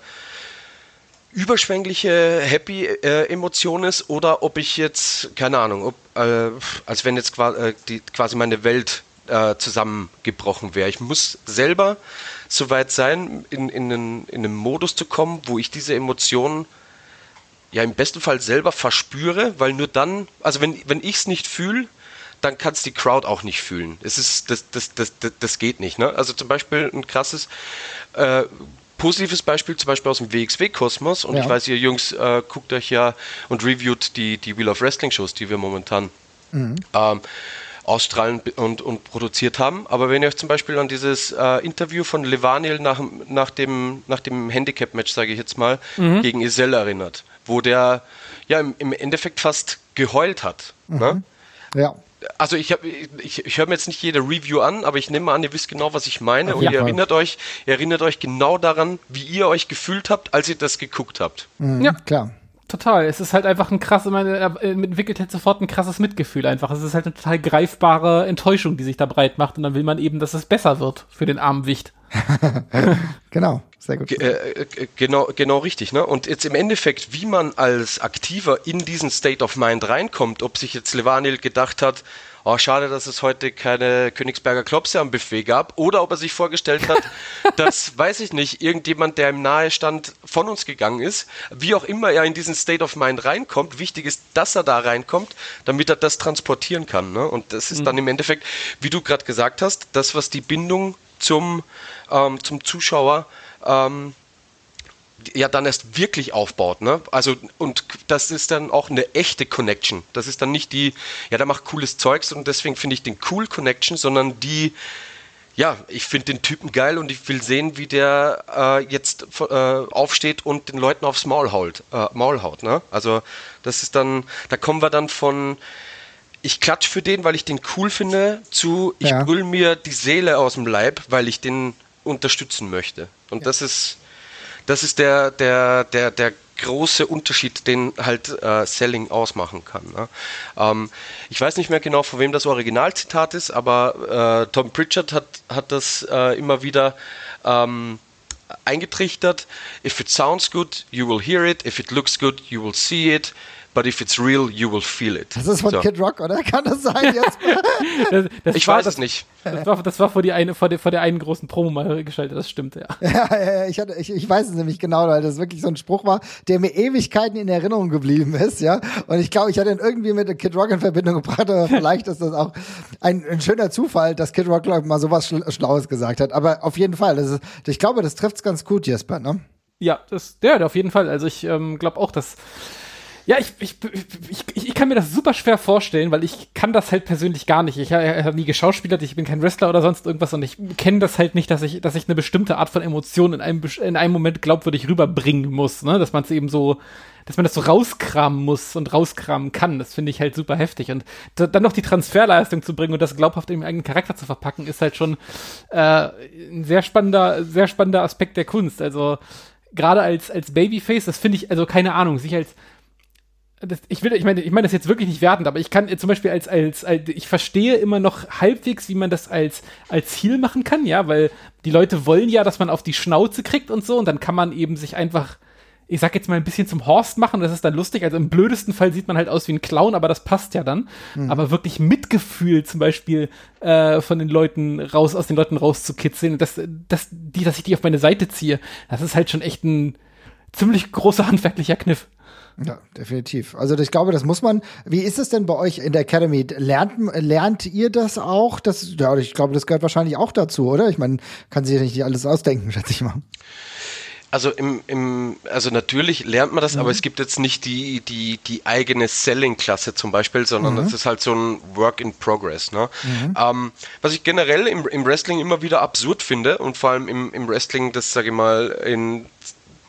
überschwängliche happy äh, Emotion ist oder ob ich jetzt keine Ahnung, ob, äh, als wenn jetzt quasi, äh, die, quasi meine Welt äh, zusammengebrochen wäre. Ich muss selber soweit sein, in, in, einen, in einen Modus zu kommen, wo ich diese Emotionen ja im besten Fall selber verspüre, weil nur dann, also wenn, wenn ich es nicht fühle, dann kann es die Crowd auch nicht fühlen. Es ist, das, das, das, das, das geht nicht. Ne? Also zum Beispiel ein krasses, äh, positives Beispiel, zum Beispiel aus dem WXW-Kosmos. Und Ja. ich weiß, ihr Jungs äh, guckt euch ja und reviewt die, die Wheel of Wrestling-Shows, die wir momentan ähm, ausstrahlen und, und produziert haben. Aber wenn ihr euch zum Beispiel an dieses äh, Interview von Levaniel nach, nach dem, nach dem Handicap-Match, sage ich jetzt mal, gegen Isel erinnert, wo der ja im, im Endeffekt fast geheult hat. Ne? Ja. Also ich, hab- ich, ich höre mir jetzt nicht jede Review an, aber ich nehme mal an, ihr wisst genau, was ich meine. Und jeden ihr erinnert euch, ihr erinnert euch genau daran, wie ihr euch gefühlt habt, als ihr das geguckt habt. Mhm, Ja. Klar. Total. Es ist halt einfach ein krasses, man entwickelt halt sofort ein krasses Mitgefühl einfach. Es ist halt eine total greifbare Enttäuschung, die sich da breit macht und dann will man eben, dass es besser wird für den armen Wicht. Genau. Sehr gut. Äh, äh, genau, genau richtig. Ne? Und jetzt im Endeffekt, wie man als Aktiver in diesen State of Mind reinkommt, ob sich jetzt Levanil gedacht hat, oh, schade, dass es heute keine Königsberger Klopse am Buffet gab, oder ob er sich vorgestellt hat, dass, weiß ich nicht, irgendjemand, der im Nahe stand, von uns gegangen ist, wie auch immer er in diesen State of Mind reinkommt, wichtig ist, dass er da reinkommt, damit er das transportieren kann. Ne? Und das ist dann im Endeffekt, wie du gerade gesagt hast, das, was die Bindung zum, ähm, zum Zuschauer ähm, ja dann erst wirklich aufbaut, ne? Also und das ist dann auch eine echte Connection. Das ist dann nicht die, ja, der macht cooles Zeugs und deswegen finde ich den cool Connection, sondern die, ja, ich finde den Typen geil und ich will sehen, wie der äh, jetzt äh, aufsteht und den Leuten aufs Maul haut, äh, Maul haut, ne? Also das ist dann, da kommen wir dann von ich klatsch für den, weil ich den cool finde, zu ich Ja. brüll mir die Seele aus dem Leib, weil ich den unterstützen möchte. Und das ist das ist der, der, der, der große Unterschied, den halt äh, Selling ausmachen kann. Ne? Ähm, ich weiß nicht mehr genau, von wem das Originalzitat ist, aber äh, Tom Pritchard hat, hat das äh, immer wieder ähm, eingetrichtert. If it sounds good, you will hear it. If it looks good, you will see it. But if it's real, you will feel it. Das ist von So. Kid Rock, oder? Kann das sein jetzt? Das, das Ich war, weiß es nicht. Das war, das war vor, die eine, vor, der, vor der einen großen Promo mal geschaltet, das stimmt, ja. ja, ja, ja, ich, hatte, ich, ich weiß es nämlich genau, weil das wirklich so ein Spruch war, der mir Ewigkeiten in Erinnerung geblieben ist, ja. Und ich glaube, ich hatte ihn irgendwie mit Kid Rock in Verbindung gebracht, aber vielleicht ist das auch ein, ein schöner Zufall, dass Kid Rock mal sowas Schl Schlaues gesagt hat. Aber auf jeden Fall, das ist, ich glaube, das trifft's ganz gut, Jesper, ne? Ja, das, ja, auf jeden Fall. Also ich ähm, glaube auch, dass. Ja, ich, ich, ich, ich, kann mir das super schwer vorstellen, weil ich kann das halt persönlich gar nicht. Ich habe hab nie geschauspielert, ich bin kein Wrestler oder sonst irgendwas und ich kenne das halt nicht, dass ich, dass ich eine bestimmte Art von Emotion in einem, in einem Moment glaubwürdig rüberbringen muss, ne? Dass man es eben so, dass man das so rauskramen muss und rauskramen kann. Das finde ich halt super heftig. Und da, dann noch die Transferleistung zu bringen und das glaubhaft im eigenen Charakter zu verpacken, ist halt schon äh, ein sehr spannender, sehr spannender Aspekt der Kunst. Also gerade als, als Babyface, das finde ich, also keine Ahnung, sich als das, ich will, ich meine, ich meine das jetzt wirklich nicht wertend, aber ich kann zum Beispiel als, als, als, ich verstehe immer noch halbwegs, wie man das als, als Ziel machen kann, ja, weil die Leute wollen ja, dass man auf die Schnauze kriegt und so, und dann kann man eben sich einfach, ich sag jetzt mal ein bisschen zum Horst machen, das ist dann lustig. Also im blödesten Fall sieht man halt aus wie ein Clown, aber das passt ja dann. Aber wirklich Mitgefühl zum Beispiel äh, von den Leuten raus, aus den Leuten rauszukitzeln, dass, dass, die, dass ich die auf meine Seite ziehe, das ist halt schon echt ein ziemlich großer handwerklicher Kniff. Ja, definitiv. Also ich glaube, das muss man. Wie ist es denn bei euch in der Academy? Lernt, lernt ihr das auch? Das, ja, ich glaube, das gehört wahrscheinlich auch dazu, oder? Ich meine, kann sich ja nicht alles ausdenken, schätze ich mal. Also im, im, also natürlich lernt man das, aber es gibt jetzt nicht die, die, die eigene Selling-Klasse zum Beispiel, sondern das ist halt so ein Work in Progress. Ne? Ähm, was ich generell im, im Wrestling immer wieder absurd finde und vor allem im, im Wrestling, das sage ich mal in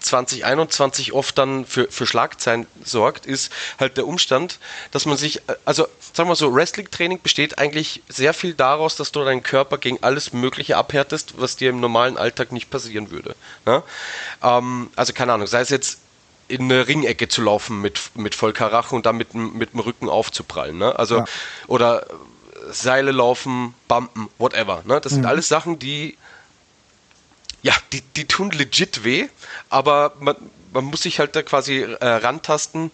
2021 oft dann für, für Schlagzeilen sorgt, ist halt der Umstand, dass man sich, also sagen wir so, Wrestling-Training besteht eigentlich sehr viel daraus, dass du deinen Körper gegen alles Mögliche abhärtest, was dir im normalen Alltag nicht passieren würde. Ne? Ähm, also keine Ahnung, sei es jetzt in eine Ringecke zu laufen mit, mit Vollkaracho und dann mit, mit dem Rücken aufzuprallen. Ne? Also, ja. oder Seile laufen, Bumpen, whatever. Ne? Das mhm. sind alles Sachen, die ja, die, die tun legit weh, aber man, man muss sich halt da quasi äh, rantasten,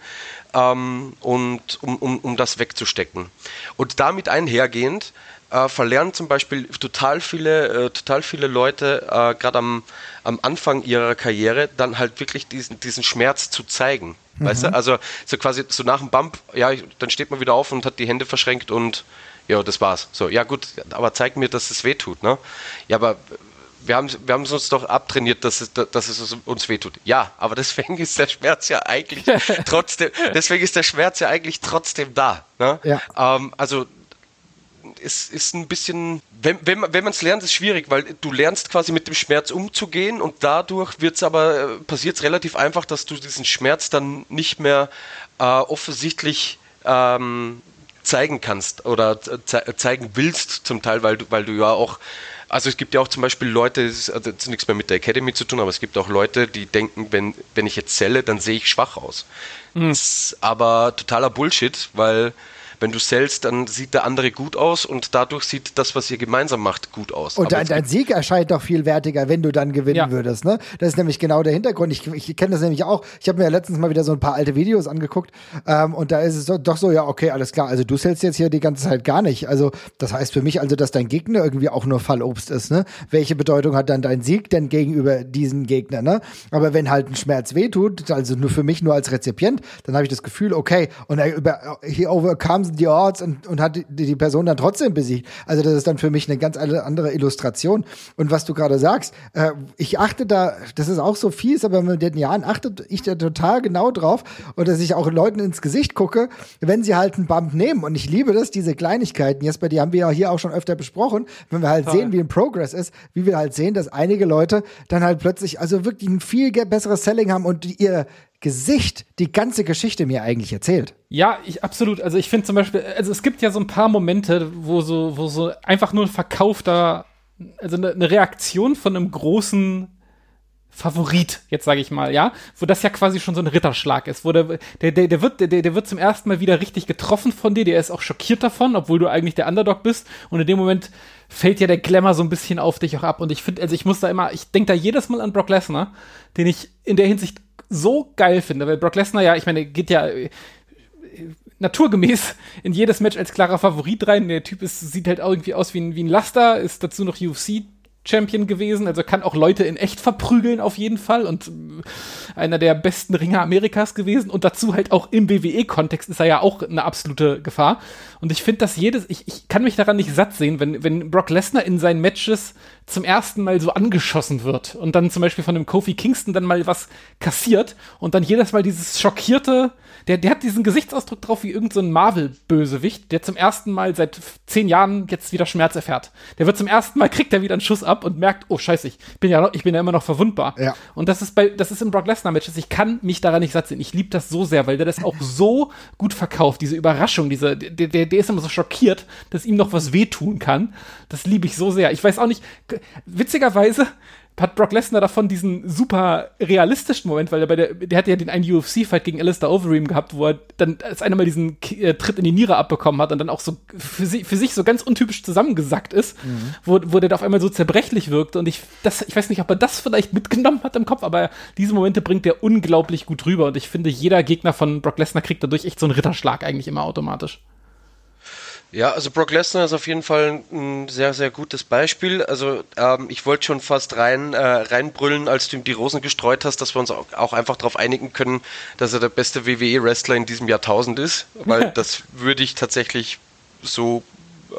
ähm, und, um, um, um das wegzustecken. Und damit einhergehend äh, verlernen zum Beispiel total viele, äh, total viele Leute, äh, gerade am, am Anfang ihrer Karriere, dann halt wirklich diesen, diesen Schmerz zu zeigen. Mhm. Weißt du? Also so quasi so nach dem Bump, ja, dann steht man wieder auf und hat die Hände verschränkt und ja, das war's. So, ja gut, aber zeig mir, dass es weh tut, ne? Ja, aber wir haben, wir haben es uns doch abtrainiert, dass es, dass es uns wehtut. Ja, aber deswegen ist der Schmerz ja eigentlich trotzdem, deswegen ist der Schmerz ja eigentlich trotzdem da. Ne? Ja. Ähm, also es ist ein bisschen, wenn, wenn, wenn man es lernt, ist es schwierig, weil du lernst quasi mit dem Schmerz umzugehen und dadurch wird es aber, äh, passiert es relativ einfach, dass du diesen Schmerz dann nicht mehr äh, offensichtlich ähm, zeigen kannst oder ze zeigen willst zum Teil, weil du, weil du ja auch also es gibt ja auch zum Beispiel Leute, das hat jetzt nichts mehr mit der Academy zu tun, aber es gibt auch Leute, die denken, wenn, wenn ich jetzt zähle, dann sehe ich schwach aus. Mhm. Das ist aber totaler Bullshit, weil wenn du sellst, dann sieht der andere gut aus und dadurch sieht das, was ihr gemeinsam macht, gut aus. Und dein, dein Sieg erscheint doch viel wertiger, wenn du dann gewinnen ja. würdest. Ne? Das ist nämlich genau der Hintergrund. Ich, ich kenne das nämlich auch. Ich habe mir ja letztens mal wieder so ein paar alte Videos angeguckt ähm, und da ist es doch so, ja, okay, alles klar. Also du sellst jetzt hier die ganze Zeit gar nicht. Also das heißt für mich also, dass dein Gegner irgendwie auch nur Fallobst ist. Ne? Welche Bedeutung hat dann dein Sieg denn gegenüber diesen Gegner? Ne? Aber wenn halt ein Schmerz wehtut, also nur für mich nur als Rezipient, dann habe ich das Gefühl, okay, und er über, he overcomes die Odds und, und hat die, die Person dann trotzdem besiegt. Also das ist dann für mich eine ganz andere Illustration. Und was du gerade sagst, äh, ich achte da, das ist auch so fies, aber mit den Jahren achte ich da total genau drauf und dass ich auch Leuten ins Gesicht gucke, wenn sie halt einen Bump nehmen. Und ich liebe das, diese Kleinigkeiten. Bei dir haben wir ja hier auch schon öfter besprochen, wenn wir halt Toll. sehen, wie ein Progress ist, wie wir halt sehen, dass einige Leute dann halt plötzlich also wirklich ein viel besseres Selling haben und ihr Gesicht die ganze Geschichte mir eigentlich erzählt. Ja, ich absolut. Also ich finde zum Beispiel, also es gibt ja so ein paar Momente, wo so, wo so einfach nur ein verkaufter, also eine, eine Reaktion von einem großen Favorit, jetzt sage ich mal, ja, wo das ja quasi schon so ein Ritterschlag ist, wo der, der, der, der wird, der, der wird zum ersten Mal wieder richtig getroffen von dir, der ist auch schockiert davon, obwohl du eigentlich der Underdog bist und in dem Moment fällt ja der Glamour so ein bisschen auf dich auch ab und ich finde, also ich muss da immer, ich denke da jedes Mal an Brock Lesnar, den ich in der Hinsicht so geil finde, weil Brock Lesnar ja, ich meine, geht ja äh, naturgemäß in jedes Match als klarer Favorit rein. Der Typ ist, sieht halt irgendwie aus wie ein, wie ein Laster, ist dazu noch UFC Champion gewesen, also kann auch Leute in echt verprügeln auf jeden Fall und äh, einer der besten Ringer Amerikas gewesen und dazu halt auch im WWE-Kontext ist er ja auch eine absolute Gefahr. Und ich finde, dass jedes, ich, ich kann mich daran nicht satt sehen, wenn, wenn Brock Lesnar in seinen Matches zum ersten Mal so angeschossen wird und dann zum Beispiel von dem Kofi Kingston dann mal was kassiert und dann jedes Mal dieses schockierte, der, der hat diesen Gesichtsausdruck drauf wie irgendein so Marvel-Bösewicht, der zum ersten Mal seit zehn Jahren jetzt wieder Schmerz erfährt. Der wird zum ersten Mal, kriegt er wieder einen Schuss ab und merkt, oh scheiße, ich bin ja, noch, ich bin ja immer noch verwundbar. Ja. Und das ist bei, das ist im Brock Lesnar-Matches, ich kann mich daran nicht satt sehen. Ich liebe das so sehr, weil der das auch so gut verkauft, diese Überraschung, diese, der, der, der ist immer so schockiert, dass ihm noch was wehtun kann. Das liebe ich so sehr. Ich weiß auch nicht, witzigerweise hat Brock Lesnar davon diesen super realistischen Moment, weil er bei der, der hatte ja den einen UFC-Fight gegen Alistair Overeem gehabt, wo er dann als einer mal diesen äh, Tritt in die Niere abbekommen hat und dann auch so für, sie, für sich so ganz untypisch zusammengesackt ist, mhm. wo, wo der da auf einmal so zerbrechlich wirkte und ich, das, ich weiß nicht, ob er das vielleicht mitgenommen hat im Kopf, aber diese Momente bringt er unglaublich gut rüber und ich finde, jeder Gegner von Brock Lesnar kriegt dadurch echt so einen Ritterschlag eigentlich immer automatisch. Ja, also Brock Lesnar ist auf jeden Fall ein sehr, sehr gutes Beispiel. Also ähm, ich wollte schon fast rein äh, reinbrüllen, als du ihm die Rosen gestreut hast, dass wir uns auch, einfach darauf einigen können, dass er der beste WWE-Wrestler in diesem Jahrtausend ist, weil das würde ich tatsächlich so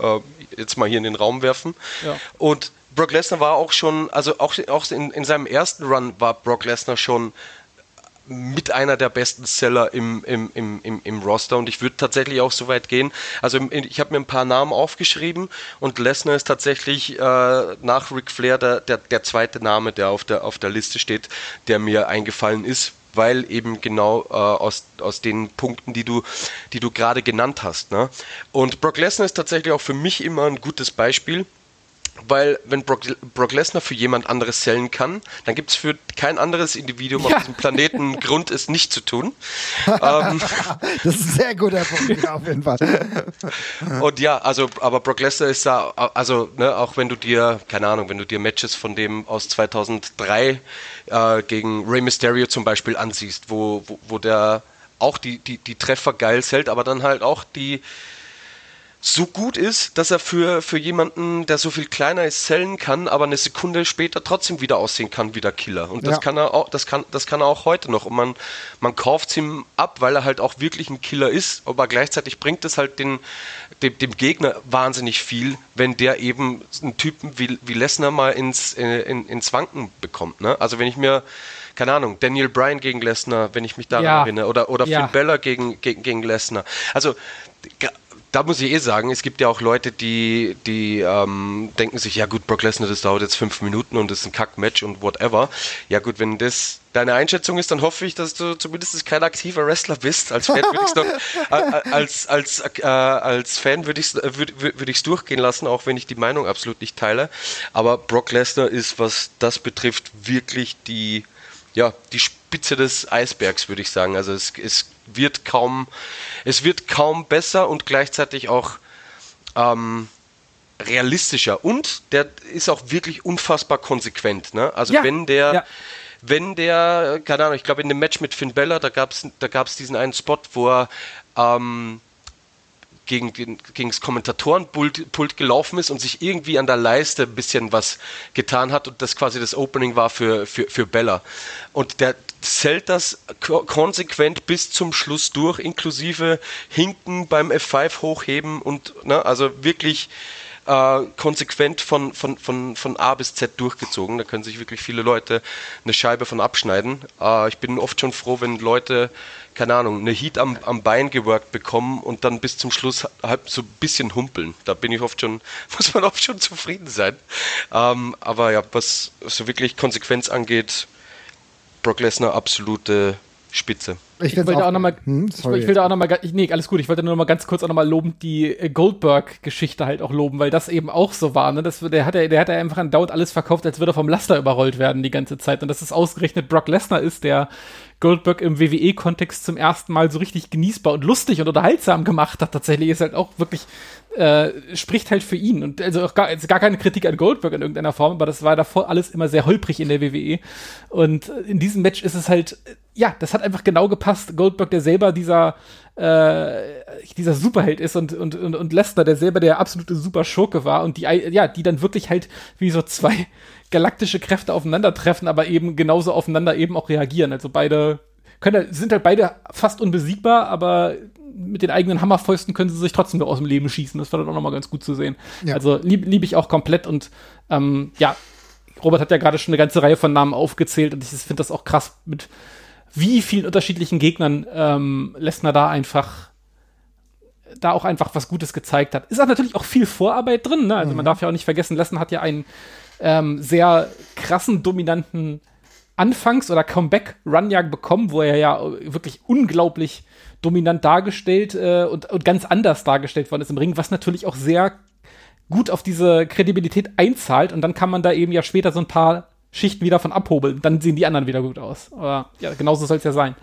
äh, jetzt mal hier in den Raum werfen. Ja. Und Brock Lesnar war auch schon, also auch, auch in, in seinem ersten Run war Brock Lesnar schon mit einer der besten Seller im, im, im, im, im Roster und ich würde tatsächlich auch so weit gehen. Also ich habe mir ein paar Namen aufgeschrieben und Lesnar ist tatsächlich äh, nach Ric Flair der, der, der zweite Name, der auf der, auf der Liste steht, der mir eingefallen ist, weil eben genau äh, aus, aus den Punkten, die du, die du gerade genannt hast. Ne? Und Brock Lesnar ist tatsächlich auch für mich immer ein gutes Beispiel weil wenn Brock, Brock Lesnar für jemand anderes sellen kann, dann gibt es für kein anderes Individuum ja. auf diesem Planeten Grund, es nicht zu tun. ähm, das ist ein sehr guter Punkt, auf jeden Fall. Und ja, also, aber Brock Lesnar ist da, also, ne, auch wenn du dir, keine Ahnung, wenn du dir Matches von dem aus 2003 äh, gegen Rey Mysterio zum Beispiel ansiehst, wo, wo, wo der auch die, die, die Treffer geil hält, aber dann halt auch die, so gut ist, dass er für, für jemanden, der so viel kleiner ist, zählen kann, aber eine Sekunde später trotzdem wieder aussehen kann wie der Killer. Und das ja. kann er auch, das kann, das kann er auch heute noch. Und man, man kauft es ihm ab, weil er halt auch wirklich ein Killer ist, aber gleichzeitig bringt es halt den, dem, dem Gegner wahnsinnig viel, wenn der eben einen Typen wie, wie Lesnar mal ins, äh, in, ins Wanken bekommt. Ne? Also wenn ich mir keine Ahnung, Daniel Bryan gegen Lesnar, wenn ich mich daran ja. erinnere, oder, oder ja. Finn Bella gegen, gegen, gegen Lesnar. Also da muss ich eh sagen, es gibt ja auch Leute, die, die ähm, denken sich, ja gut, Brock Lesnar, das dauert jetzt fünf Minuten und das ist ein Kack-Match und whatever. Ja gut, wenn das deine Einschätzung ist, dann hoffe ich, dass du zumindest kein aktiver Wrestler bist. Als Fan würde ich noch, als, als, äh, als Fan würde ich es würd, würd durchgehen lassen, auch wenn ich die Meinung absolut nicht teile. Aber Brock Lesnar ist, was das betrifft, wirklich die, ja, die Spitze des Eisbergs, würde ich sagen. Also es, es wird kaum, es wird kaum besser und gleichzeitig auch ähm, realistischer. Und der ist auch wirklich unfassbar konsequent. Ne? Also ja, wenn der, ja. wenn der, keine Ahnung, ich glaube in dem Match mit Finn Bella, da gab es da gab's diesen einen Spot, wo er ähm, gegen, gegen das Kommentatorenpult gelaufen ist und sich irgendwie an der Leiste ein bisschen was getan hat und das quasi das Opening war für, für, für Bella. Und der zählt das konsequent bis zum Schluss durch, inklusive Hinken beim F5 hochheben und ne, also wirklich äh, konsequent von, von, von, von A bis Z durchgezogen. Da können sich wirklich viele Leute eine Scheibe von abschneiden. Äh, ich bin oft schon froh, wenn Leute keine Ahnung, eine Heat am, am Bein geworkt bekommen und dann bis zum Schluss halt so ein bisschen humpeln. Da bin ich oft schon, muss man oft schon zufrieden sein. Ähm, aber ja, was so wirklich Konsequenz angeht, Brock Lesnar absolute Spitze. Ich, ich wollte auch, noch mal, hm, ich, ich will da auch noch mal, nee, alles gut. Ich wollte nur noch mal ganz kurz auch noch mal loben, die äh, Goldberg-Geschichte halt auch loben, weil das eben auch so war. Ne? Das, der hat ja, der hat ja einfach an Dauert alles verkauft, als würde er vom Laster überrollt werden die ganze Zeit. Und dass es ausgerechnet Brock Lesnar ist, der Goldberg im WWE-Kontext zum ersten Mal so richtig genießbar und lustig und unterhaltsam gemacht hat. Tatsächlich ist halt auch wirklich äh, spricht halt für ihn. Und also auch gar, also gar keine Kritik an Goldberg in irgendeiner Form, aber das war davor alles immer sehr holprig in der WWE. Und in diesem Match ist es halt, ja, das hat einfach genau gepasst. Goldberg, der selber dieser, äh, dieser Superheld ist und, und, und, und Lesnar, der selber der absolute Superschurke war und die, ja, die dann wirklich halt wie so zwei galaktische Kräfte aufeinandertreffen, aber eben genauso aufeinander eben auch reagieren. Also beide können, sind halt beide fast unbesiegbar, aber mit den eigenen Hammerfäusten können sie sich trotzdem noch aus dem Leben schießen. Das war dann auch nochmal ganz gut zu sehen. Ja. Also liebe lieb ich auch komplett und ähm, ja, Robert hat ja gerade schon eine ganze Reihe von Namen aufgezählt und ich finde das auch krass, mit wie vielen unterschiedlichen Gegnern ähm, Lesnar da einfach da auch einfach was Gutes gezeigt hat. Ist auch natürlich auch viel Vorarbeit drin, ne? Also mhm. man darf ja auch nicht vergessen, Lesnar hat ja einen ähm, sehr krassen, dominanten Anfangs- oder Comeback-Run ja bekommen, wo er ja wirklich unglaublich dominant dargestellt äh, und, und ganz anders dargestellt worden ist im Ring, was natürlich auch sehr gut auf diese Kredibilität einzahlt. Und dann kann man da eben ja später so ein paar Schichten wieder von abhobeln, dann sehen die anderen wieder gut aus. Aber ja, genauso soll es ja sein.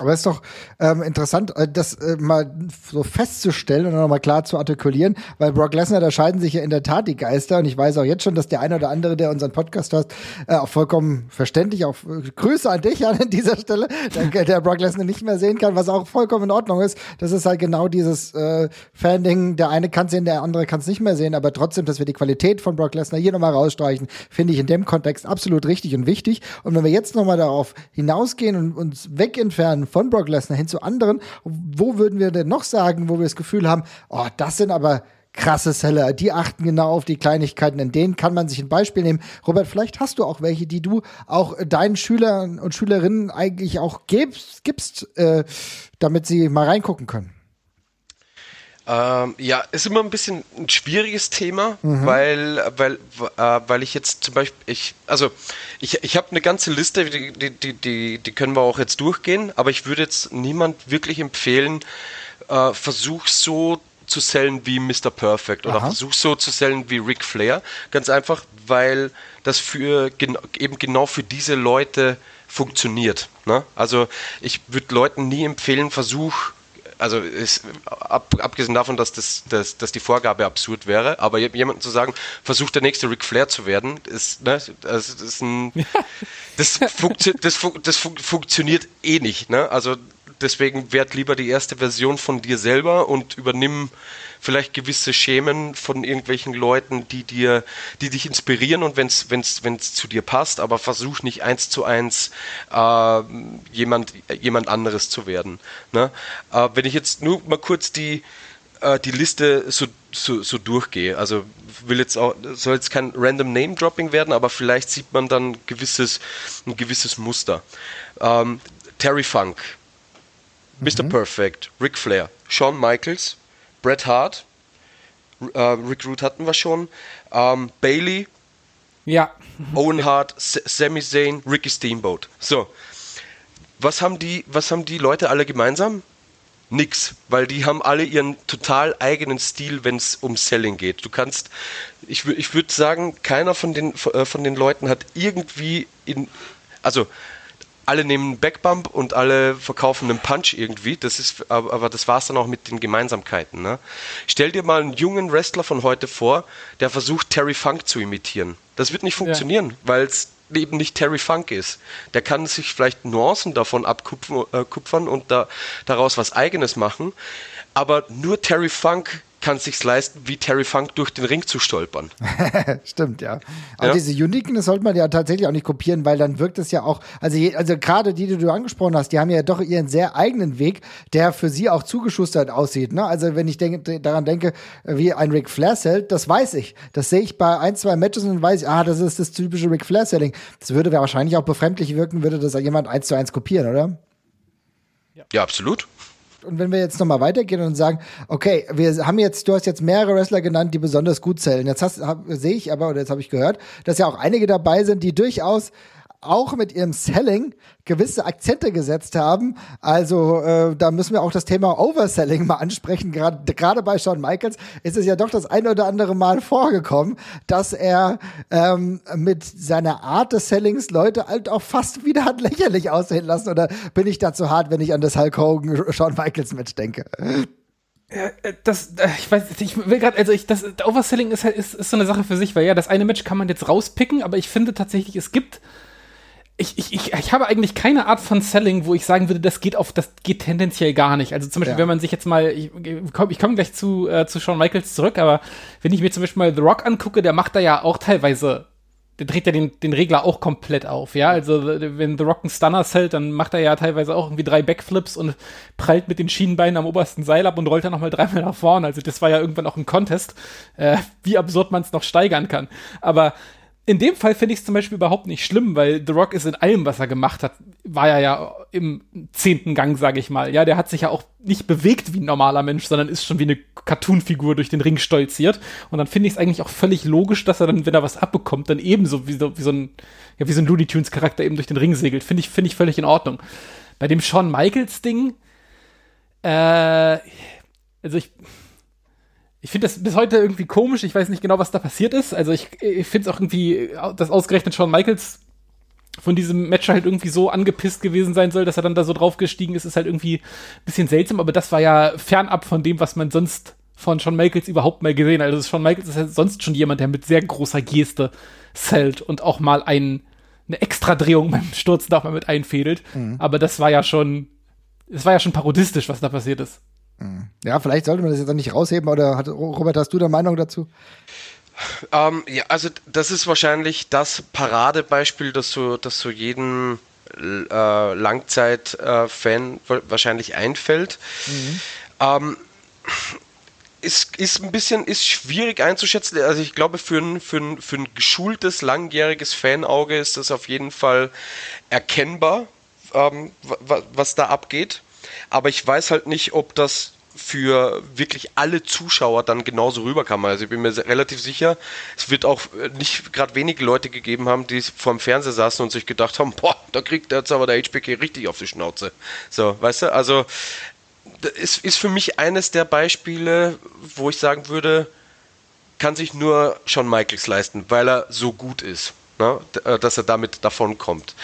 Aber es ist doch ähm, interessant, äh, das äh, mal so festzustellen und nochmal klar zu artikulieren, weil Brock Lesnar, da scheiden sich ja in der Tat die Geister und ich weiß auch jetzt schon, dass der eine oder andere, der unseren Podcast hört, äh, auch vollkommen verständlich, auch äh, Grüße an dich an dieser Stelle, der, der Brock Lesnar nicht mehr sehen kann, was auch vollkommen in Ordnung ist. Das ist halt genau dieses äh, Fan-Ding, der eine kann sehen, der andere kann es nicht mehr sehen, aber trotzdem, dass wir die Qualität von Brock Lesnar hier nochmal rausstreichen, finde ich in dem Kontext absolut absolut richtig und wichtig. Und wenn wir jetzt nochmal darauf hinausgehen und uns wegentfernen von Brock Lesnar hin zu anderen, wo würden wir denn noch sagen, wo wir das Gefühl haben, oh, das sind aber krasse Seller, die achten genau auf die Kleinigkeiten, in denen kann man sich ein Beispiel nehmen. Robert, vielleicht hast du auch welche, die du auch deinen Schülern und Schülerinnen eigentlich auch gibst, gibst äh, damit sie mal reingucken können. Ähm, ja, ist immer ein bisschen ein schwieriges Thema, mhm. weil, weil, äh, weil ich jetzt zum Beispiel, ich, also ich, ich habe eine ganze Liste, die, die, die, die können wir auch jetzt durchgehen, aber ich würde jetzt niemand wirklich empfehlen, äh, versuch so zu sellen wie Mr. Perfect oder Aha. versuch so zu sellen wie Ric Flair. Ganz einfach, weil das für gen eben genau für diese Leute funktioniert. Ne? Also ich würde Leuten nie empfehlen, versuch also ist, ab, abgesehen davon, dass, das, dass, dass die Vorgabe absurd wäre, aber jemandem zu sagen, versucht der nächste Ric Flair zu werden, ist, ne, das ist ein, das, funktio das, fun das fun funktioniert eh nicht. Ne? Also deswegen werd lieber die erste Version von dir selber und übernimm vielleicht gewisse Schemen von irgendwelchen Leuten, die dir, die dich inspirieren und wenn es wenn's, zu dir passt, aber versuch nicht eins zu eins äh, jemand, jemand anderes zu werden. Ne? Äh, wenn ich jetzt nur mal kurz die, äh, die Liste so, so, so durchgehe, also will jetzt auch, soll jetzt kein random Name Dropping werden, aber vielleicht sieht man dann gewisses, ein gewisses Muster. Ähm, Terry Funk, Mr. Mhm. Perfect, Ric Flair, Shawn Michaels, Bret Hart, äh, Rick Root hatten wir schon, ähm, Bailey, ja. Owen Hart, S Sami Zayn, Ricky Steamboat. So, was haben die, was haben die Leute alle gemeinsam? Nix, weil die haben alle ihren total eigenen Stil, wenn es um Selling geht. Du kannst, ich, ich würde sagen, keiner von den, äh, von den Leuten hat irgendwie in, also alle nehmen einen Backbump und alle verkaufen einen Punch irgendwie. Das ist, aber das war es dann auch mit den Gemeinsamkeiten. Ne? Stell dir mal einen jungen Wrestler von heute vor, der versucht Terry Funk zu imitieren. Das wird nicht funktionieren, ja. weil es eben nicht Terry Funk ist. Der kann sich vielleicht Nuancen davon abkupfern äh, und da, daraus was Eigenes machen. Aber nur Terry Funk kann es sich leisten, wie Terry Funk durch den Ring zu stolpern. Stimmt, ja. Aber ja. diese Uniqueness sollte man ja tatsächlich auch nicht kopieren, weil dann wirkt es ja auch, also, je, also gerade die, die du angesprochen hast, die haben ja doch ihren sehr eigenen Weg, der für sie auch zugeschustert aussieht. Ne? Also wenn ich denke, daran denke, wie ein Ric Flair Cell, das weiß ich. Das sehe ich bei ein, zwei Matches und weiß ich, ah, das ist das typische Ric Flair Selling. Das würde wahrscheinlich auch befremdlich wirken, würde das jemand eins zu eins kopieren, oder? Ja, ja absolut und wenn wir jetzt nochmal weitergehen und sagen, okay, wir haben jetzt, du hast jetzt mehrere Wrestler genannt, die besonders gut zählen. Jetzt sehe ich aber, oder jetzt habe ich gehört, dass ja auch einige dabei sind, die durchaus auch mit ihrem Selling gewisse Akzente gesetzt haben. Also äh, da müssen wir auch das Thema Overselling mal ansprechen. Gerade bei Shawn Michaels ist es ja doch das ein oder andere Mal vorgekommen, dass er ähm, mit seiner Art des Sellings Leute halt auch fast wieder hat lächerlich aussehen lassen. Oder bin ich da zu hart, wenn ich an das Hulk Hogan Shawn Michaels Match denke? Äh, das, äh, ich weiß, ich will gerade, also ich, das Overselling ist halt, ist, ist so eine Sache für sich, weil ja, das eine Match kann man jetzt rauspicken, aber ich finde tatsächlich, es gibt ich, ich, ich, ich habe eigentlich keine Art von Selling, wo ich sagen würde, das geht auf, das geht tendenziell gar nicht. Also zum Beispiel, ja. wenn man sich jetzt mal, ich, ich komme komm gleich zu, äh, zu Shawn Michaels zurück, aber wenn ich mir zum Beispiel mal The Rock angucke, der macht da ja auch teilweise, der dreht ja den, den Regler auch komplett auf, ja. Also wenn The Rock einen Stunner hält, dann macht er ja teilweise auch irgendwie drei Backflips und prallt mit den Schienenbeinen am obersten Seil ab und rollt dann nochmal dreimal nach vorne. Also das war ja irgendwann auch ein Contest, äh, wie absurd man es noch steigern kann. Aber in dem Fall finde ich es zum Beispiel überhaupt nicht schlimm, weil The Rock ist in allem, was er gemacht hat, war er ja im zehnten Gang, sage ich mal. Ja, der hat sich ja auch nicht bewegt wie ein normaler Mensch, sondern ist schon wie eine Cartoon-Figur durch den Ring stolziert. Und dann finde ich es eigentlich auch völlig logisch, dass er dann, wenn er was abbekommt, dann ebenso wie so, wie so ein, ja, wie so ein Looney Tunes-Charakter eben durch den Ring segelt. Finde ich, finde ich völlig in Ordnung. Bei dem Shawn Michaels-Ding, äh, also ich, ich finde das bis heute irgendwie komisch. Ich weiß nicht genau, was da passiert ist. Also ich, ich finde es auch irgendwie, dass ausgerechnet Shawn Michaels von diesem Match halt irgendwie so angepisst gewesen sein soll, dass er dann da so draufgestiegen ist, ist halt irgendwie ein bisschen seltsam. Aber das war ja fernab von dem, was man sonst von Shawn Michaels überhaupt mal gesehen hat. Also Shawn Michaels ist ja sonst schon jemand, der mit sehr großer Geste zählt und auch mal ein, eine Extradrehung beim Sturz auch mal mit einfädelt. Mhm. Aber das war ja schon, es war ja schon parodistisch, was da passiert ist. Ja, vielleicht sollte man das jetzt auch nicht rausheben, oder hat, Robert, hast du da Meinung dazu? Ähm, ja, also das ist wahrscheinlich das Paradebeispiel, das so, das so jedem äh, Langzeit-Fan äh, wahrscheinlich einfällt. Mhm. Ähm, ist, ist ein bisschen ist schwierig einzuschätzen. Also ich glaube, für ein, für ein, für ein geschultes, langjähriges Fanauge ist das auf jeden Fall erkennbar, ähm, was da abgeht. Aber ich weiß halt nicht, ob das für wirklich alle Zuschauer dann genauso rüberkam. Also ich bin mir relativ sicher, es wird auch nicht gerade wenige Leute gegeben haben, die vor dem Fernseher saßen und sich gedacht haben, boah, da kriegt jetzt aber der HBK richtig auf die Schnauze. So, weißt du, also es ist für mich eines der Beispiele, wo ich sagen würde, kann sich nur Shawn Michaels leisten, weil er so gut ist, ne? Äh, dass er damit davonkommt.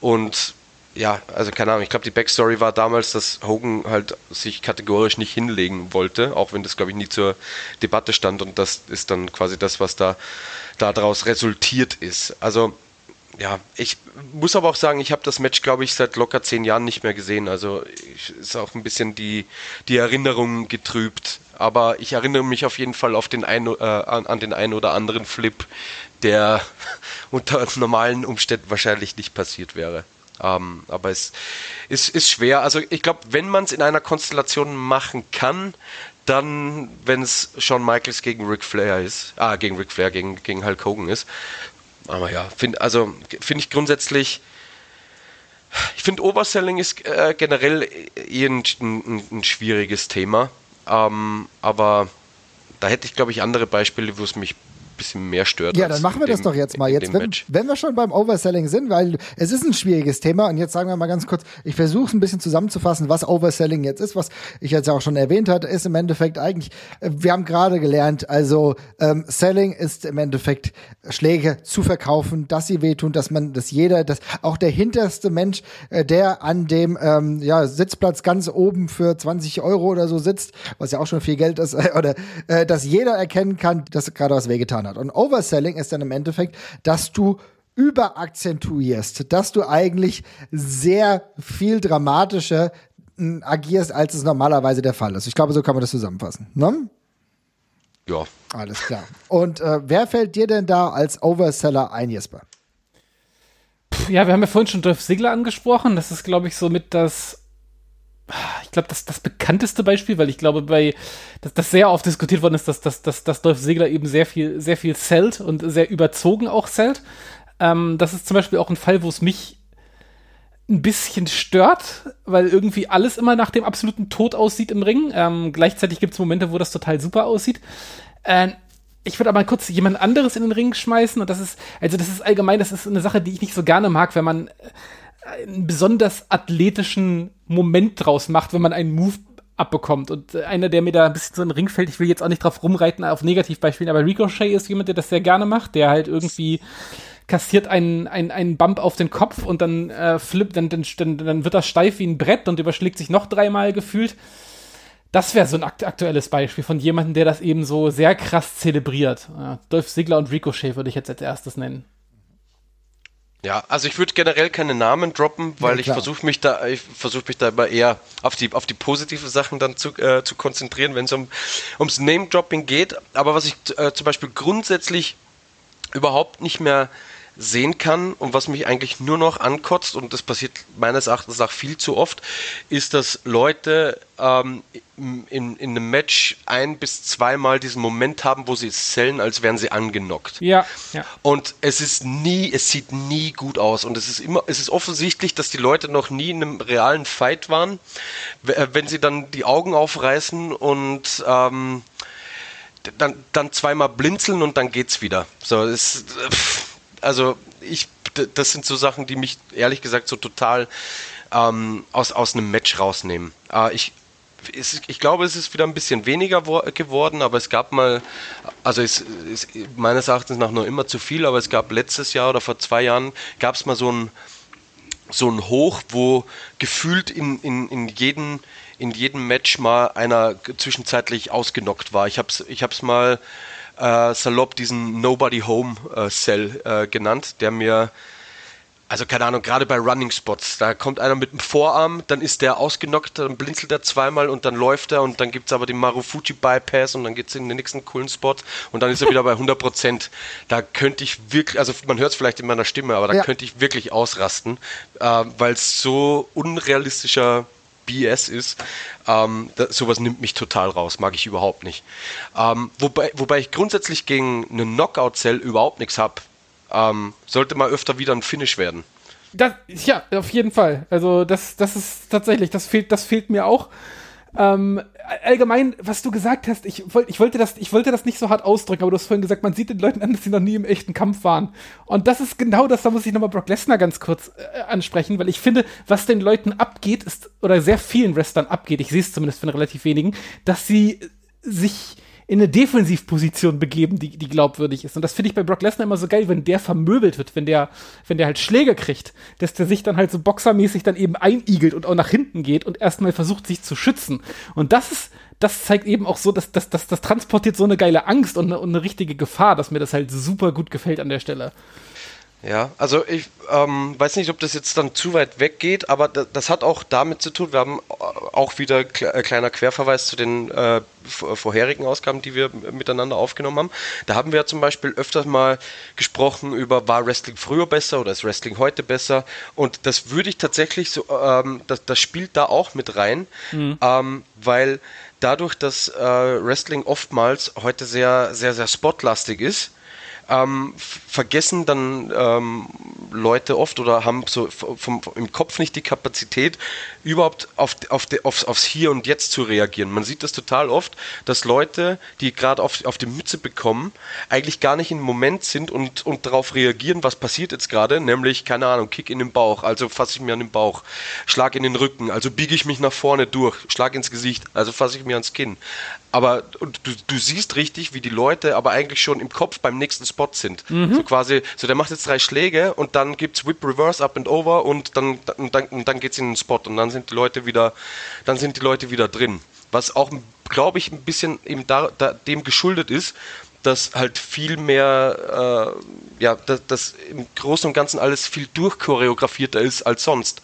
Und ja, also keine Ahnung, ich glaube, die Backstory war damals, dass Hogan halt sich kategorisch nicht hinlegen wollte, auch wenn das, glaube ich, nie zur Debatte stand und das ist dann quasi das, was da daraus resultiert ist. Also ja, ich muss aber auch sagen, ich habe das Match, glaube ich, seit locker zehn Jahren nicht mehr gesehen. Also ich, ist auch ein bisschen die, die Erinnerung getrübt. Aber ich erinnere mich auf jeden Fall auf den ein, äh, an, an den einen oder anderen Flip, der unter normalen Umständen wahrscheinlich nicht passiert wäre. Ähm, aber es ist, ist schwer. Also ich glaube, wenn man es in einer Konstellation machen kann, dann, wenn es Shawn Michaels gegen Ric Flair ist, ah, gegen Ric Flair, gegen, gegen Hulk Hogan ist, aber ja, find, also finde ich grundsätzlich, ich finde Overselling ist äh, generell eher ein, ein, ein schwieriges Thema. Ähm, aber da hätte ich, glaube ich, andere Beispiele, wo es mich bisschen mehr stört. Ja, dann machen wir dem, das doch jetzt mal. Jetzt, wenn, wenn, wir schon beim Overselling sind, weil es ist ein schwieriges Thema und jetzt sagen wir mal ganz kurz, ich versuche es ein bisschen zusammenzufassen, was Overselling jetzt ist, was ich jetzt auch schon erwähnt hatte, ist im Endeffekt eigentlich, äh, wir haben gerade gelernt, also ähm, Selling ist im Endeffekt Schläge zu verkaufen, dass sie wehtun, dass man, dass jeder, dass auch der hinterste Mensch, äh, der an dem ähm, ja, Sitzplatz ganz oben für 20 Euro oder so sitzt, was ja auch schon viel Geld ist, äh, oder äh, dass jeder erkennen kann, dass gerade was wehgetan hat. Und Overselling ist dann im Endeffekt, dass du überakzentuierst, dass du eigentlich sehr viel dramatischer hm, agierst, als es normalerweise der Fall ist. Ich glaube, so kann man das zusammenfassen. Ne? Ja. Alles klar. Und äh, wer fällt dir denn da als Overseller ein, Jesper? Ja, wir haben ja vorhin schon Dolph Ziggler angesprochen. Das ist, glaube ich, somit das ich glaube, das, das bekannteste Beispiel, weil ich glaube, bei, dass das sehr oft diskutiert worden ist, dass, dass, dass, dass Dolph Segler eben sehr viel, sehr viel zählt und sehr überzogen auch zählt. Ähm, das ist zum Beispiel auch ein Fall, wo es mich ein bisschen stört, weil irgendwie alles immer nach dem absoluten Tod aussieht im Ring. Ähm, gleichzeitig gibt es Momente, wo das total super aussieht. Äh, ich würde aber mal kurz jemand anderes in den Ring schmeißen und das ist, also das ist allgemein, das ist eine Sache, die ich nicht so gerne mag, wenn man einen besonders athletischen Moment draus macht, wenn man einen Move abbekommt. Und einer, der mir da ein bisschen so in den Ring fällt, ich will jetzt auch nicht drauf rumreiten auf Negativbeispielen, aber Ricochet ist jemand, der das sehr gerne macht, der halt irgendwie kassiert einen, einen, einen Bump auf den Kopf und dann äh, flippt, dann, dann, dann wird das steif wie ein Brett und überschlägt sich noch dreimal gefühlt. Das wäre so ein aktuelles Beispiel von jemandem, der das eben so sehr krass zelebriert. Ja, Dolph Ziggler und Ricochet würde ich jetzt als erstes nennen. Ja, also ich würde generell keine Namen droppen, weil ja, ich versuche mich da, ich versuche mich da immer eher auf die, auf die positive Sachen dann zu, äh, zu konzentrieren, wenn es um, ums Name-Dropping geht. Aber was ich äh, zum Beispiel grundsätzlich überhaupt nicht mehr sehen kann und was mich eigentlich nur noch ankotzt, und das passiert meines Erachtens auch viel zu oft, ist, dass Leute ähm, in, in einem Match ein bis zweimal diesen Moment haben, wo sie es zählen, als wären sie angenockt. Ja, ja. Und es ist nie, es sieht nie gut aus. Und es ist immer, es ist offensichtlich, dass die Leute noch nie in einem realen Fight waren, äh, wenn sie dann die Augen aufreißen und ähm, dann, dann zweimal blinzeln und dann geht's wieder. So, es, also ich, das sind so Sachen, die mich ehrlich gesagt so total ähm, aus, aus einem Match rausnehmen. Äh, ich, es, ich glaube, es ist wieder ein bisschen weniger geworden, aber es gab mal, also es ist meines Erachtens nach nur immer zu viel, aber es gab letztes Jahr oder vor zwei Jahren gab es mal so ein, so ein Hoch, wo gefühlt in, in, in, jeden, in jedem Match mal einer zwischenzeitlich ausgenockt war. Ich habe es ich mal äh, salopp diesen Nobody Home äh, Cell äh, genannt, der mir also keine Ahnung, gerade bei Running Spots, da kommt einer mit dem Vorarm, dann ist der ausgenockt, dann blinzelt er zweimal und dann läuft er und dann gibt es aber den Marufuji Bypass und dann geht es in den nächsten coolen Spot und dann ist er wieder bei 100 Prozent. Da könnte ich wirklich, also man hört es vielleicht in meiner Stimme, aber da ja. könnte ich wirklich ausrasten, äh, weil es so unrealistischer BS ist. Ähm, das, sowas nimmt mich total raus, mag ich überhaupt nicht. Ähm, wobei, wobei ich grundsätzlich gegen eine Knockout-Cell überhaupt nichts habe. Ähm, sollte mal öfter wieder ein Finish werden. Das, ja, auf jeden Fall. Also das, das ist tatsächlich, das fehlt, das fehlt mir auch. Ähm, allgemein, was du gesagt hast, ich, wollt, ich, wollte das, ich wollte das nicht so hart ausdrücken, aber du hast vorhin gesagt, man sieht den Leuten an, dass sie noch nie im echten Kampf waren. Und das ist genau das, da muss ich nochmal Brock Lesnar ganz kurz äh, ansprechen, weil ich finde, was den Leuten abgeht, ist, oder sehr vielen Wrestlern abgeht, ich sehe es zumindest von relativ wenigen, dass sie sich in eine Defensivposition begeben, die, die glaubwürdig ist. Und das finde ich bei Brock Lesnar immer so geil, wenn der vermöbelt wird, wenn der, wenn der halt Schläge kriegt, dass der sich dann halt so boxermäßig dann eben einigelt und auch nach hinten geht und erstmal versucht, sich zu schützen. Und das ist, das zeigt eben auch so, dass, dass, dass das transportiert so eine geile Angst und eine, und eine richtige Gefahr, dass mir das halt super gut gefällt an der Stelle. Ja, also ich ähm, weiß nicht, ob das jetzt dann zu weit weggeht, aber das, das hat auch damit zu tun, wir haben auch wieder kle äh, kleiner Querverweis zu den äh, vorherigen Ausgaben, die wir miteinander aufgenommen haben. Da haben wir ja zum Beispiel öfters mal gesprochen über, war Wrestling früher besser oder ist Wrestling heute besser? Und das würde ich tatsächlich so, ähm, das, das spielt da auch mit rein, mhm. ähm, weil dadurch, dass äh, Wrestling oftmals heute sehr, sehr, sehr spotlastig ist, ähm, vergessen dann ähm, Leute oft oder haben so vom, im Kopf nicht die Kapazität, überhaupt auf, auf de, aufs, aufs Hier und Jetzt zu reagieren. Man sieht das total oft, dass Leute, die gerade auf, auf die Mütze bekommen, eigentlich gar nicht im Moment sind und, und darauf reagieren, was passiert jetzt gerade, nämlich, keine Ahnung, Kick in den Bauch, also fasse ich mir an den Bauch, Schlag in den Rücken, also biege ich mich nach vorne durch, Schlag ins Gesicht, also fasse ich mir ans Kinn aber und du, du siehst richtig, wie die Leute aber eigentlich schon im Kopf beim nächsten Spot sind. Mhm. So quasi, so der macht jetzt drei Schläge und dann gibt's Whip Reverse Up and Over und dann, und dann, und dann geht's in den Spot und dann sind die Leute wieder, dann sind die Leute wieder drin. Was auch, glaube ich, ein bisschen eben da, da, dem geschuldet ist, dass halt viel mehr, äh, ja, dass, dass im Großen und Ganzen alles viel durchchoreografierter ist als sonst,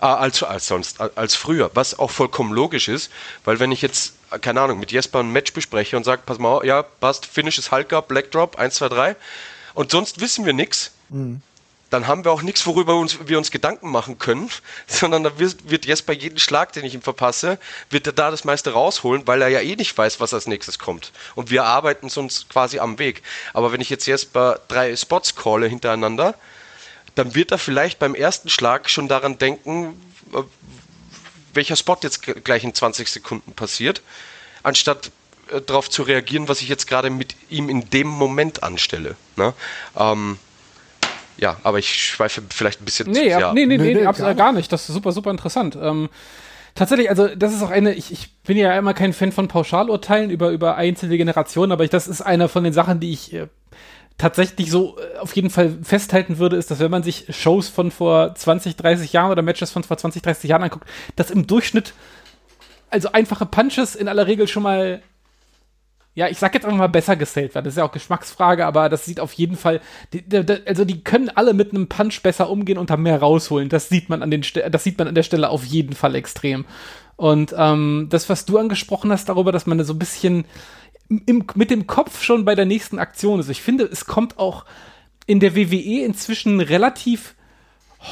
äh, als, als sonst, als früher, was auch vollkommen logisch ist, weil wenn ich jetzt, keine Ahnung, mit Jesper ein Match bespreche und sage, pass mal, ja, passt, Finish ist Hulk Up, Black Drop, 1, 2, 3 und sonst wissen wir nichts, mhm dann haben wir auch nichts, worüber uns, wir uns Gedanken machen können, sondern da wird, wird Jesper jeden Schlag, den ich ihm verpasse, wird er da das meiste rausholen, weil er ja eh nicht weiß, was als nächstes kommt. Und wir arbeiten uns quasi am Weg. Aber wenn ich jetzt Jesper drei Spots calle hintereinander, dann wird er vielleicht beim ersten Schlag schon daran denken, äh, welcher Spot jetzt gleich in 20 Sekunden passiert, anstatt äh, darauf zu reagieren, was ich jetzt gerade mit ihm in dem Moment anstelle. Ne? Ähm, ja, aber ich schweife vielleicht ein bisschen nee, zu ja, nee, nee, nee, nee, nee absolut gar nicht. Das ist super, super interessant. Ähm, tatsächlich, also das ist auch eine, ich, ich bin ja immer kein Fan von Pauschalurteilen über, über einzelne Generationen, aber ich, das ist eine von den Sachen, die ich äh, tatsächlich so äh, auf jeden Fall festhalten würde, ist, dass wenn man sich Shows von vor 20, 30 Jahren oder Matches von vor 20, 30 Jahren anguckt, dass im Durchschnitt also einfache Punches in aller Regel schon mal ja, ich sag jetzt einfach mal besser gesellt werden. Das ist ja auch Geschmacksfrage, aber das sieht auf jeden Fall, die, die, also die können alle mit einem Punch besser umgehen und da mehr rausholen. Das sieht man an den, das sieht man an der Stelle auf jeden Fall extrem. Und ähm, das, was du angesprochen hast darüber, dass man so ein bisschen im, mit dem Kopf schon bei der nächsten Aktion ist. Ich finde, es kommt auch in der WWE inzwischen relativ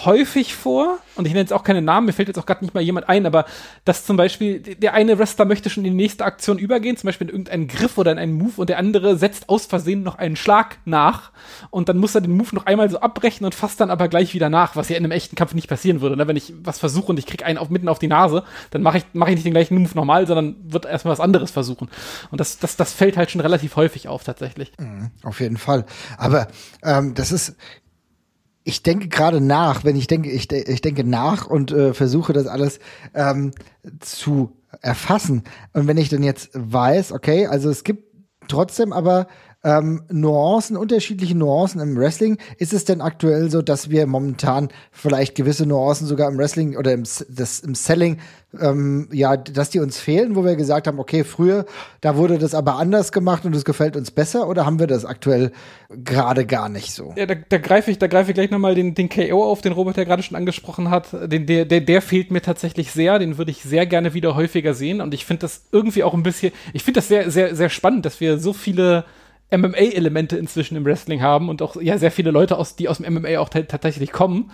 häufig vor, und ich nenne jetzt auch keine Namen, mir fällt jetzt auch gerade nicht mal jemand ein, aber dass zum Beispiel der eine Wrestler möchte schon in die nächste Aktion übergehen, zum Beispiel in irgendeinen Griff oder in einen Move und der andere setzt aus Versehen noch einen Schlag nach und dann muss er den Move noch einmal so abbrechen und fasst dann aber gleich wieder nach, was ja in einem echten Kampf nicht passieren würde. Ne? Wenn ich was versuche und ich krieg einen auf, mitten auf die Nase, dann mache ich, mach ich nicht den gleichen Move nochmal, sondern wird erstmal was anderes versuchen. Und das, das, das fällt halt schon relativ häufig auf tatsächlich. Mhm, auf jeden Fall. Aber ähm, das ist ich denke gerade nach, wenn ich denke, ich, ich denke nach und äh, versuche das alles ähm, zu erfassen. Und wenn ich dann jetzt weiß, okay, also es gibt trotzdem aber ähm, Nuancen, unterschiedliche Nuancen im Wrestling. Ist es denn aktuell so, dass wir momentan vielleicht gewisse Nuancen sogar im Wrestling oder im, das, im Selling, ähm, ja, dass die uns fehlen, wo wir gesagt haben, okay, früher, da wurde das aber anders gemacht und es gefällt uns besser oder haben wir das aktuell gerade gar nicht so? Ja, da, da greife ich, da greife ich gleich nochmal den, den KO auf, den Robert ja gerade schon angesprochen hat. Den, der, der, der fehlt mir tatsächlich sehr, den würde ich sehr gerne wieder häufiger sehen und ich finde das irgendwie auch ein bisschen, ich finde das sehr, sehr, sehr spannend, dass wir so viele MMA-Elemente inzwischen im Wrestling haben und auch ja sehr viele Leute, aus, die aus dem MMA auch tatsächlich kommen.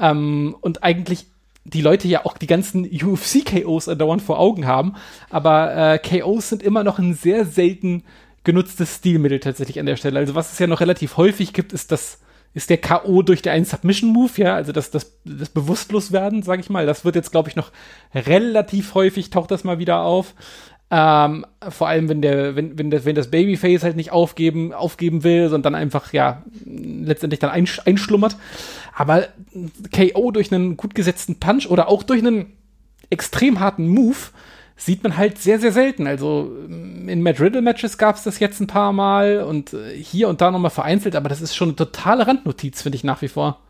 Ähm, und eigentlich die Leute ja auch die ganzen UFC-KOs andauernd vor Augen haben. Aber äh, KOs sind immer noch ein sehr selten genutztes Stilmittel tatsächlich an der Stelle. Also was es ja noch relativ häufig gibt, ist das ist der K.O. durch den einen Submission-Move, ja, also das, das, das Bewusstloswerden, sag ich mal. Das wird jetzt, glaube ich, noch relativ häufig, taucht das mal wieder auf. Ähm, vor allem, wenn der, wenn, wenn das, wenn das Babyface halt nicht aufgeben, aufgeben will, sondern einfach, ja, letztendlich dann einsch einschlummert. Aber KO durch einen gut gesetzten Punch oder auch durch einen extrem harten Move sieht man halt sehr, sehr selten. Also in Matt Riddle-Matches gab es das jetzt ein paar Mal und äh, hier und da nochmal vereinzelt, aber das ist schon eine totale Randnotiz, finde ich nach wie vor.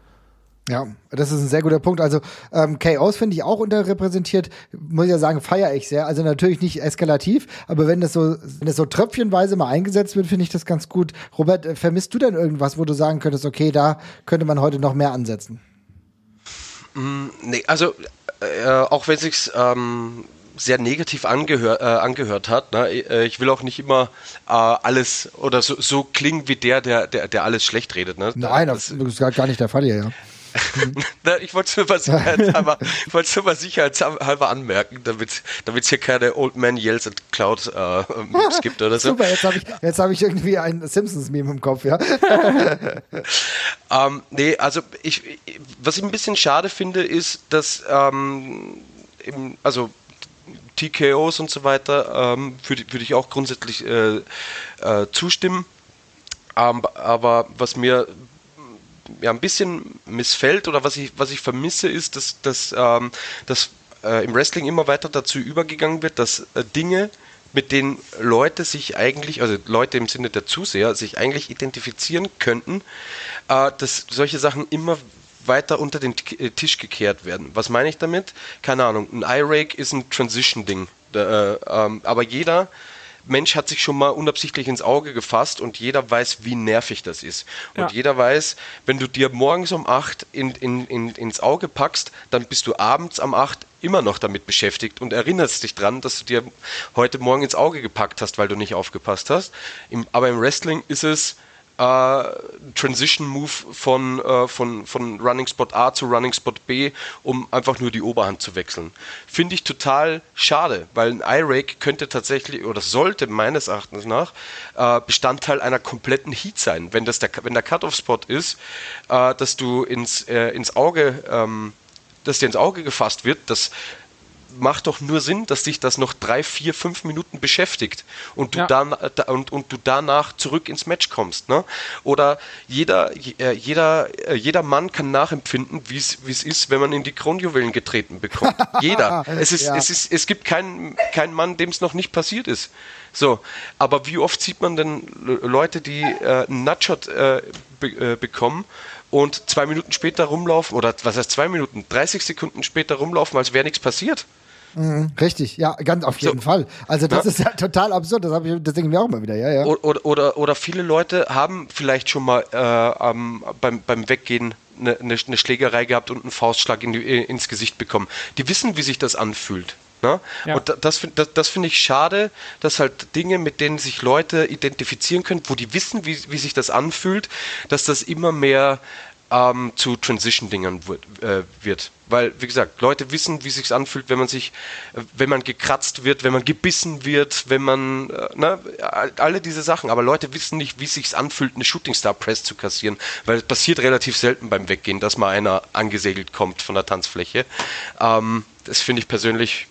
Ja, das ist ein sehr guter Punkt. Also ähm, Chaos finde ich auch unterrepräsentiert, muss ich ja sagen, feiere ich sehr. Also natürlich nicht eskalativ, aber wenn das so, wenn das so tröpfchenweise mal eingesetzt wird, finde ich das ganz gut. Robert, äh, vermisst du denn irgendwas, wo du sagen könntest, okay, da könnte man heute noch mehr ansetzen? Mm, nee, also äh, auch wenn sich's ähm, sehr negativ angehör, äh, angehört hat. Ne? Äh, ich will auch nicht immer äh, alles oder so, so klingen wie der, der, der, der alles schlecht redet. Ne? Nein, das, das ist gar nicht der Fall hier, ja. ich wollte es nur sicherheitshalber, nur mal sicherheitshalber anmerken, damit es hier keine Old Man Yells at Cloud äh, gibt oder so. Super, jetzt habe ich, hab ich irgendwie ein Simpsons-Meme im Kopf, ja. ähm, nee, also ich, was ich ein bisschen schade finde, ist, dass ähm, im, also TKOs und so weiter, ähm, würde, würde ich auch grundsätzlich äh, äh, zustimmen. Ähm, aber was mir ja, ein bisschen missfällt oder was ich, was ich vermisse, ist, dass, dass, ähm, dass äh, im Wrestling immer weiter dazu übergegangen wird, dass äh, Dinge, mit denen Leute sich eigentlich, also Leute im Sinne der Zuseher, sich eigentlich identifizieren könnten, äh, dass solche Sachen immer weiter unter den äh, Tisch gekehrt werden. Was meine ich damit? Keine Ahnung. Ein iRake ist ein Transition-Ding. Äh, ähm, aber jeder Mensch hat sich schon mal unabsichtlich ins Auge gefasst und jeder weiß, wie nervig das ist. Und ja. jeder weiß, wenn du dir morgens um 8 in, in, in, ins Auge packst, dann bist du abends um 8 immer noch damit beschäftigt und erinnerst dich dran, dass du dir heute Morgen ins Auge gepackt hast, weil du nicht aufgepasst hast. Im, aber im Wrestling ist es äh, Transition Move von, äh, von, von Running Spot A zu Running Spot B, um einfach nur die Oberhand zu wechseln. Finde ich total schade, weil ein I-Rake könnte tatsächlich oder sollte meines Erachtens nach äh, Bestandteil einer kompletten Heat sein. Wenn, das der, wenn der Cut-Off-Spot ist, äh, dass du ins, äh, ins Auge, ähm, dass dir ins Auge gefasst wird, dass macht doch nur Sinn, dass dich das noch drei, vier, fünf Minuten beschäftigt und du, ja. dann, und, und du danach zurück ins Match kommst. Ne? Oder jeder, äh, jeder, äh, jeder Mann kann nachempfinden, wie es ist, wenn man in die Kronjuwelen getreten bekommt. jeder. Es, ist, ja. es, ist, es gibt keinen kein Mann, dem es noch nicht passiert ist. So, aber wie oft sieht man denn Leute, die äh, einen Nutshot äh, be äh, bekommen und zwei Minuten später rumlaufen, oder was heißt zwei Minuten, 30 Sekunden später rumlaufen, als wäre nichts passiert? Mhm, richtig, ja, ganz auf jeden so. Fall. Also das ja. ist ja total absurd, das, ich, das denken wir auch immer wieder, ja, ja. Oder, oder, oder viele Leute haben vielleicht schon mal äh, ähm, beim, beim Weggehen eine, eine, eine, Schlägerei gehabt und einen Faustschlag in die, ins Gesicht bekommen. Die wissen, wie sich das anfühlt. Ne? Ja. Und das, das, das finde ich schade, dass halt Dinge, mit denen sich Leute identifizieren können, wo die wissen, wie, wie sich das anfühlt, dass das immer mehr ähm, zu Transition-Dingern äh, wird. Weil, wie gesagt, Leute wissen, wie sich's anfühlt, wenn man sich, äh, wenn man gekratzt wird, wenn man gebissen wird, wenn man, äh, ne, alle diese Sachen. Aber Leute wissen nicht, wie sich's anfühlt, eine Shooting Star Press zu kassieren, weil es passiert relativ selten beim Weggehen, dass mal einer angesegelt kommt von der Tanzfläche. Ähm, das finde ich persönlich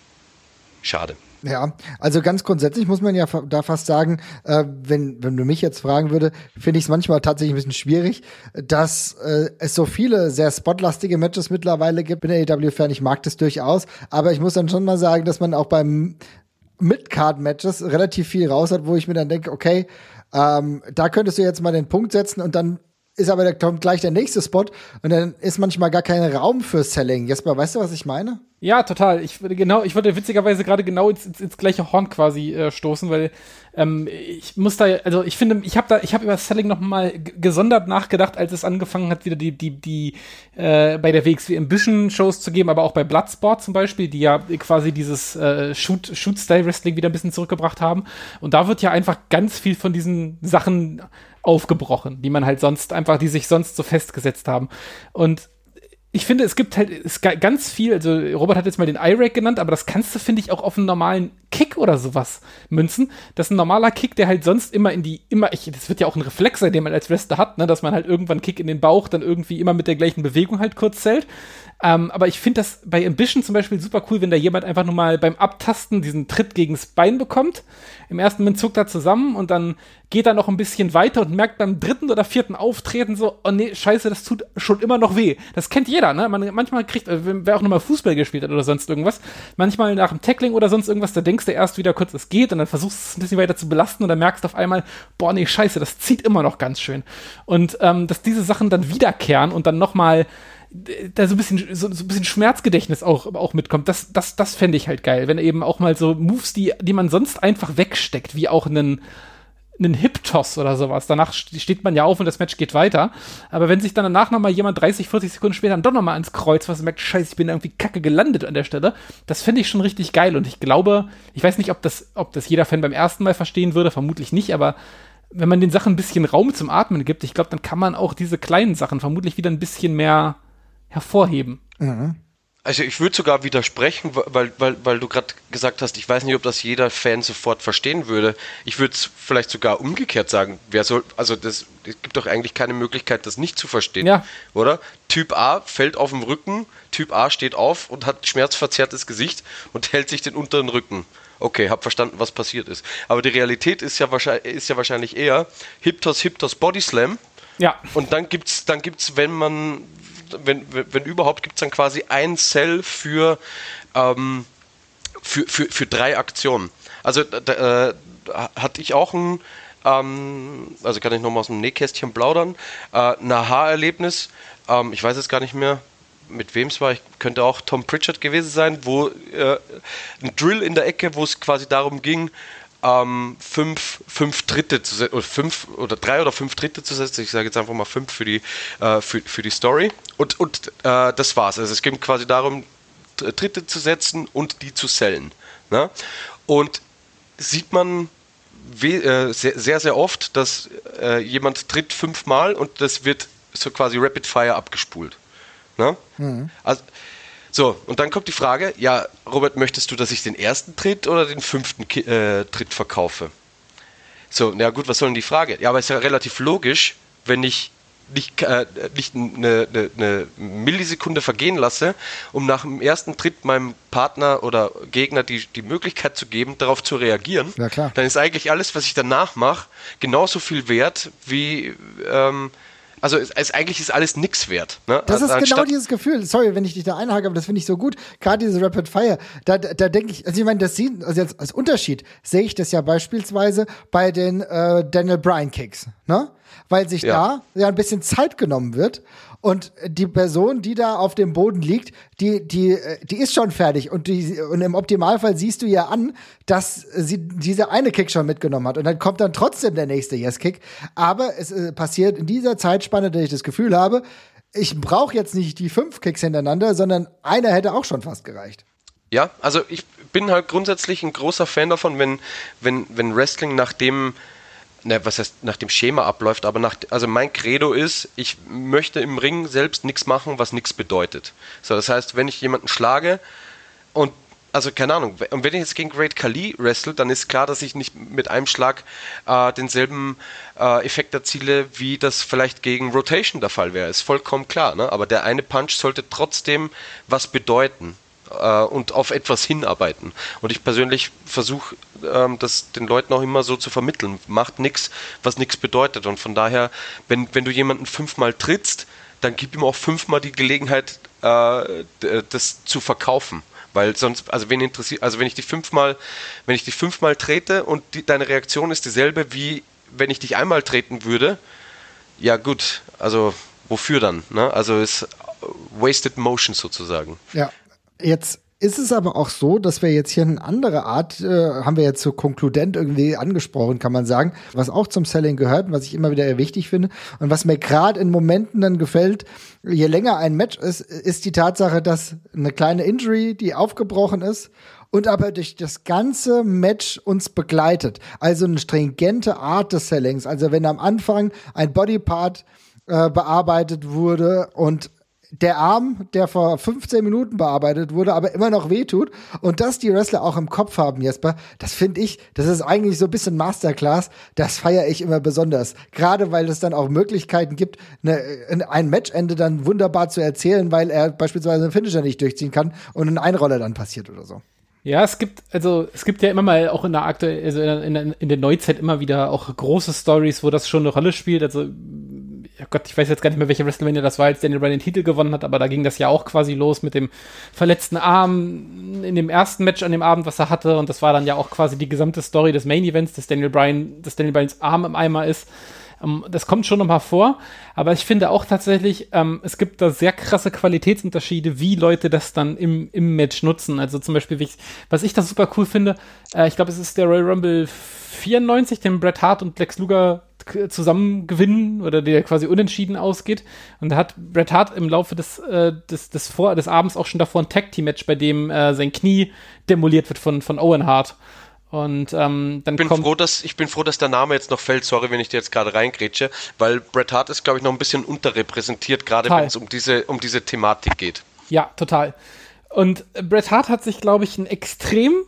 schade. Ja, also ganz grundsätzlich muss man ja da fast sagen, äh, wenn, wenn du mich jetzt fragen würde, finde ich es manchmal tatsächlich ein bisschen schwierig, dass äh, es so viele sehr spotlastige Matches mittlerweile gibt. Bin der AW-Fan, ich mag das durchaus, aber ich muss dann schon mal sagen, dass man auch beim Mid-Card-Matches relativ viel raus hat, wo ich mir dann denke, okay, ähm, da könntest du jetzt mal den Punkt setzen und dann ist aber da kommt gleich der nächste Spot und dann ist manchmal gar kein Raum für Selling. Jesper, weißt du, was ich meine? Ja, total. Ich würde genau, ich würde witzigerweise gerade genau ins, ins, ins, gleiche Horn quasi äh, stoßen, weil ähm, ich muss da, also ich finde, ich habe da, ich habe über Selling noch mal gesondert nachgedacht, als es angefangen hat, wieder die, die, die äh, bei der WXW Ambition Shows zu geben, aber auch bei Bloodsport zum Beispiel, die ja quasi dieses äh, Shoot, Shoot-Style Wrestling wieder ein bisschen zurückgebracht haben. Und da wird ja einfach ganz viel von diesen Sachen aufgebrochen, die man halt sonst einfach, die sich sonst so festgesetzt haben. Und ich finde, es gibt halt es ganz viel, also Robert hat jetzt mal den I-Rack genannt, aber das kannst du, finde ich, auch auf einen normalen Kick oder sowas münzen. Das ist ein normaler Kick, der halt sonst immer in die, immer, ich, das wird ja auch ein Reflex sein, den man als Wrestler hat, ne, dass man halt irgendwann Kick in den Bauch dann irgendwie immer mit der gleichen Bewegung halt kurz zählt. Ähm, aber ich finde das bei Ambition zum Beispiel super cool, wenn da jemand einfach nur mal beim Abtasten diesen Tritt gegens Bein bekommt. Im ersten Moment zuckt er zusammen und dann geht er noch ein bisschen weiter und merkt beim dritten oder vierten Auftreten so, oh nee, scheiße, das tut schon immer noch weh. Das kennt jeder, ne? Man, manchmal kriegt, äh, wer auch nochmal Fußball gespielt hat oder sonst irgendwas, manchmal nach dem Tackling oder sonst irgendwas, da denkst du erst wieder kurz, es geht und dann versuchst du es ein bisschen weiter zu belasten und dann merkst du auf einmal, boah nee, scheiße, das zieht immer noch ganz schön. Und ähm, dass diese Sachen dann wiederkehren und dann nochmal da so ein bisschen, so, so ein bisschen Schmerzgedächtnis auch, auch mitkommt. Das, das, das fände ich halt geil. Wenn eben auch mal so Moves, die, die man sonst einfach wegsteckt, wie auch einen, einen Hip-Toss oder sowas. Danach steht man ja auf und das Match geht weiter. Aber wenn sich dann danach nochmal jemand 30, 40 Sekunden später dann doch nochmal ans Kreuz was merkt, scheiße, ich bin irgendwie kacke gelandet an der Stelle, das fände ich schon richtig geil. Und ich glaube, ich weiß nicht, ob das, ob das jeder Fan beim ersten Mal verstehen würde, vermutlich nicht, aber wenn man den Sachen ein bisschen Raum zum Atmen gibt, ich glaube, dann kann man auch diese kleinen Sachen vermutlich wieder ein bisschen mehr hervorheben. Mhm. Also ich würde sogar widersprechen, weil, weil, weil du gerade gesagt hast, ich weiß nicht, ob das jeder Fan sofort verstehen würde. Ich würde es vielleicht sogar umgekehrt sagen. Wer soll, also das, es gibt doch eigentlich keine Möglichkeit, das nicht zu verstehen. Ja. Oder? Typ A fällt auf dem Rücken, Typ A steht auf und hat schmerzverzerrtes Gesicht und hält sich den unteren Rücken. Okay, hab verstanden, was passiert ist. Aber die Realität ist ja wahrscheinlich, ist ja wahrscheinlich eher Hiptos, Hiptos, Body Slam. Ja. Und dann gibt's, dann gibt's, wenn man, wenn, wenn überhaupt, gibt es dann quasi ein Cell für, ähm, für, für, für drei Aktionen. Also da, äh, hatte ich auch ein, ähm, also kann ich nochmal aus dem Nähkästchen plaudern, äh, ein Aha-Erlebnis, ähm, ich weiß es gar nicht mehr, mit wem es war, ich könnte auch Tom Pritchard gewesen sein, wo äh, ein Drill in der Ecke, wo es quasi darum ging, ähm, fünf, fünf Dritte zu setzen, oder fünf oder drei oder fünf Dritte zu setzen. Ich sage jetzt einfach mal fünf für die, äh, für, für die Story. Und, und äh, das war's. Also es ging quasi darum, Dritte zu setzen und die zu sellen. Ne? Und sieht man äh, sehr, sehr, sehr oft, dass äh, jemand tritt fünfmal und das wird so quasi Rapid Fire abgespult. Ne? Mhm. Also so, und dann kommt die Frage, ja, Robert, möchtest du, dass ich den ersten Tritt oder den fünften Ki äh, Tritt verkaufe? So, na gut, was soll denn die Frage? Ja, aber es ist ja relativ logisch, wenn ich nicht, äh, nicht eine, eine, eine, Millisekunde vergehen lasse, um nach dem ersten Tritt meinem Partner oder Gegner die, die Möglichkeit zu geben, darauf zu reagieren, ja, dann ist eigentlich alles, was ich danach mache, genauso viel wert wie ähm, also es, es, eigentlich ist alles nichts wert. Ne? Das ist genau dieses Gefühl. Sorry, wenn ich dich da einhake, aber das finde ich so gut. Gerade diese Rapid Fire, da, da denke ich, also ich meine, das sieht, also jetzt als Unterschied sehe ich das ja beispielsweise bei den äh, Daniel Bryan Kicks, ne? Weil sich ja. da ja ein bisschen Zeit genommen wird und die Person, die da auf dem Boden liegt, die, die, die ist schon fertig. Und, die, und im Optimalfall siehst du ja an, dass sie diese eine Kick schon mitgenommen hat. Und dann kommt dann trotzdem der nächste Yes-Kick. Aber es äh, passiert in dieser Zeitspanne, dass ich das Gefühl habe, ich brauche jetzt nicht die fünf Kicks hintereinander, sondern einer hätte auch schon fast gereicht. Ja, also ich bin halt grundsätzlich ein großer Fan davon, wenn, wenn, wenn Wrestling nach dem ne, was heißt nach dem Schema abläuft, aber nach, also mein Credo ist, ich möchte im Ring selbst nichts machen, was nichts bedeutet. So, das heißt, wenn ich jemanden schlage und also keine Ahnung, und wenn ich jetzt gegen Great Kali wrestle, dann ist klar, dass ich nicht mit einem Schlag äh, denselben äh, Effekt erziele, wie das vielleicht gegen Rotation der Fall wäre. Ist vollkommen klar, ne? Aber der eine Punch sollte trotzdem was bedeuten äh, und auf etwas hinarbeiten. Und ich persönlich versuche ähm, das den Leuten auch immer so zu vermitteln. Macht nichts, was nichts bedeutet. Und von daher, wenn, wenn du jemanden fünfmal trittst, dann gib ihm auch fünfmal die Gelegenheit, äh, das zu verkaufen. Weil sonst, also wen interessiert, also wenn ich dich fünfmal, wenn ich dich fünfmal trete und die, deine Reaktion ist dieselbe, wie wenn ich dich einmal treten würde, ja gut, also wofür dann? Ne? Also ist wasted motion sozusagen. Ja, Jetzt ist es aber auch so, dass wir jetzt hier eine andere Art, äh, haben wir jetzt so konkludent irgendwie angesprochen, kann man sagen, was auch zum Selling gehört und was ich immer wieder wichtig finde und was mir gerade in Momenten dann gefällt, je länger ein Match ist, ist die Tatsache, dass eine kleine Injury, die aufgebrochen ist und aber durch das ganze Match uns begleitet. Also eine stringente Art des Sellings. Also wenn am Anfang ein Bodypart äh, bearbeitet wurde und der Arm, der vor 15 Minuten bearbeitet wurde, aber immer noch wehtut und dass die Wrestler auch im Kopf haben, Jesper, das finde ich, das ist eigentlich so ein bisschen Masterclass, das feiere ich immer besonders. Gerade weil es dann auch Möglichkeiten gibt, eine, ein Matchende dann wunderbar zu erzählen, weil er beispielsweise einen Finisher nicht durchziehen kann und ein Einroller dann passiert oder so. Ja, es gibt, also es gibt ja immer mal auch in der aktuellen, also in, in, in, der Neuzeit immer wieder auch große Stories, wo das schon eine Rolle spielt. Also, ja Gott, ich weiß jetzt gar nicht mehr, welche WrestleMania das war, als Daniel Bryan den Titel gewonnen hat, aber da ging das ja auch quasi los mit dem verletzten Arm in dem ersten Match an dem Abend, was er hatte. Und das war dann ja auch quasi die gesamte Story des Main Events, dass Daniel Bryan, dass Daniel Bryans Arm im Eimer ist. Ähm, das kommt schon nochmal vor, aber ich finde auch tatsächlich, ähm, es gibt da sehr krasse Qualitätsunterschiede, wie Leute das dann im, im Match nutzen. Also zum Beispiel, ich, was ich da super cool finde, äh, ich glaube, es ist der Royal Rumble 94, den Bret Hart und Lex Luger zusammen gewinnen oder der quasi unentschieden ausgeht. Und da hat Bret Hart im Laufe des, äh, des, des, Vor des Abends auch schon davor ein Tag-Team-Match, bei dem äh, sein Knie demoliert wird von, von Owen Hart. Und ähm, dann ich bin kommt froh, dass ich bin froh, dass der Name jetzt noch fällt. Sorry, wenn ich dir jetzt gerade reingrätsche, weil Bret Hart ist, glaube ich, noch ein bisschen unterrepräsentiert, gerade wenn es um diese um diese Thematik geht. Ja, total. Und Bret Hart hat sich, glaube ich, ein extrem äh,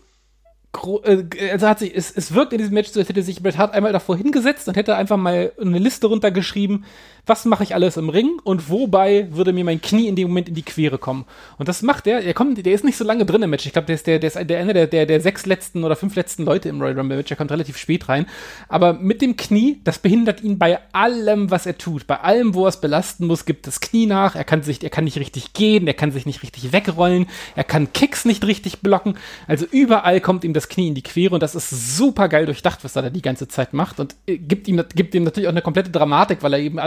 also hat sich, es, es wirkt in diesem Match so, als hätte sich Bret Hart einmal davor hingesetzt und hätte einfach mal eine Liste runtergeschrieben, was mache ich alles im Ring und wobei würde mir mein Knie in dem Moment in die Quere kommen. Und das macht er, er kommt, der ist nicht so lange drin im Match. Ich glaube, der ist der, der ist der einer der, der, der sechs letzten oder fünf letzten Leute im Royal Rumble Match. Er kommt relativ spät rein. Aber mit dem Knie, das behindert ihn bei allem, was er tut. Bei allem, wo er es belasten muss, gibt das Knie nach. Er kann sich, er kann nicht richtig gehen, er kann sich nicht richtig wegrollen, er kann Kicks nicht richtig blocken. Also überall kommt ihm das Knie in die Quere und das ist super geil durchdacht, was er da die ganze Zeit macht und äh, gibt ihm, gibt ihm natürlich auch eine komplette Dramatik, weil er eben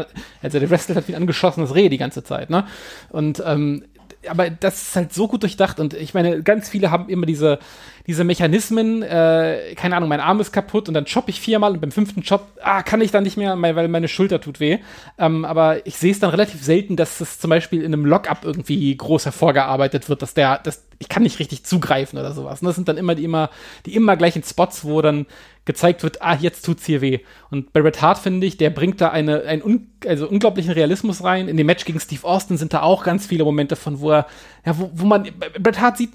also der wrestelt hat wie ein angeschossenes Reh die ganze Zeit, ne? Und ähm, aber das ist halt so gut durchdacht und ich meine, ganz viele haben immer diese, diese Mechanismen, äh, keine Ahnung, mein Arm ist kaputt und dann choppe ich viermal und beim fünften Chop, ah, kann ich dann nicht mehr, weil meine Schulter tut weh. Ähm, aber ich sehe es dann relativ selten, dass es zum Beispiel in einem Lockup irgendwie groß hervorgearbeitet wird, dass der, dass ich kann nicht richtig zugreifen oder sowas. Und das sind dann immer die immer, die immer gleichen Spots, wo dann gezeigt wird, ah, jetzt tut's hier weh. Und Barrett Hart, finde ich, der bringt da eine, einen un, also unglaublichen Realismus rein. In dem Match gegen Steve Austin sind da auch ganz viele Momente von, wo er, ja, wo, wo man, bei Bret Hart sieht,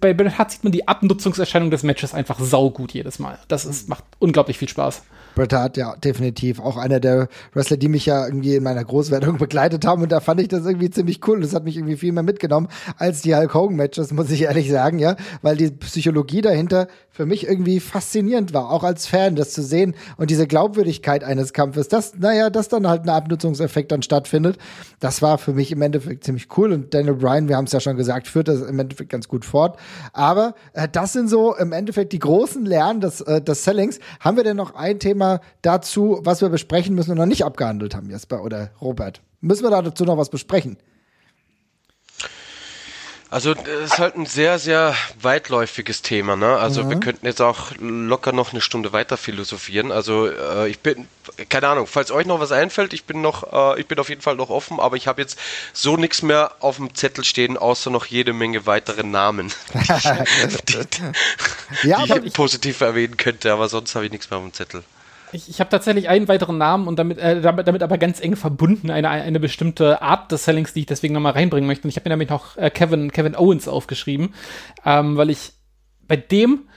bei Bret Hart sieht man die Abnutzungserscheinung des Matches einfach saugut jedes Mal. Das ist, macht unglaublich viel Spaß. Bret Hart, ja, definitiv. Auch einer der Wrestler, die mich ja irgendwie in meiner Großwertung begleitet haben. Und da fand ich das irgendwie ziemlich cool. Das hat mich irgendwie viel mehr mitgenommen als die Hulk Hogan Matches, muss ich ehrlich sagen, ja. Weil die Psychologie dahinter für mich irgendwie faszinierend war. Auch als Fan, das zu sehen und diese Glaubwürdigkeit eines Kampfes, dass, naja, dass dann halt ein Abnutzungseffekt dann stattfindet. Das war für mich im Endeffekt ziemlich cool. Und Daniel Bryan, wir haben es ja schon gesagt, führt das im Endeffekt ganz gut fort. Aber äh, das sind so im Endeffekt die großen Lernen des, äh, des Sellings. Haben wir denn noch ein Thema? Thema dazu, was wir besprechen müssen und noch nicht abgehandelt haben, Jesper oder Robert? Müssen wir dazu noch was besprechen? Also das ist halt ein sehr, sehr weitläufiges Thema. Ne? Also mhm. wir könnten jetzt auch locker noch eine Stunde weiter philosophieren. Also äh, ich bin, keine Ahnung, falls euch noch was einfällt, ich bin noch, äh, ich bin auf jeden Fall noch offen, aber ich habe jetzt so nichts mehr auf dem Zettel stehen, außer noch jede Menge weitere Namen, die, die, ja, die ich positiv erwähnen könnte, aber sonst habe ich nichts mehr auf dem Zettel. Ich, ich habe tatsächlich einen weiteren Namen und damit, äh, damit, damit aber ganz eng verbunden, eine, eine bestimmte Art des Sellings, die ich deswegen nochmal reinbringen möchte. Und ich habe mir damit auch äh, Kevin, Kevin Owens aufgeschrieben, ähm, weil ich bei dem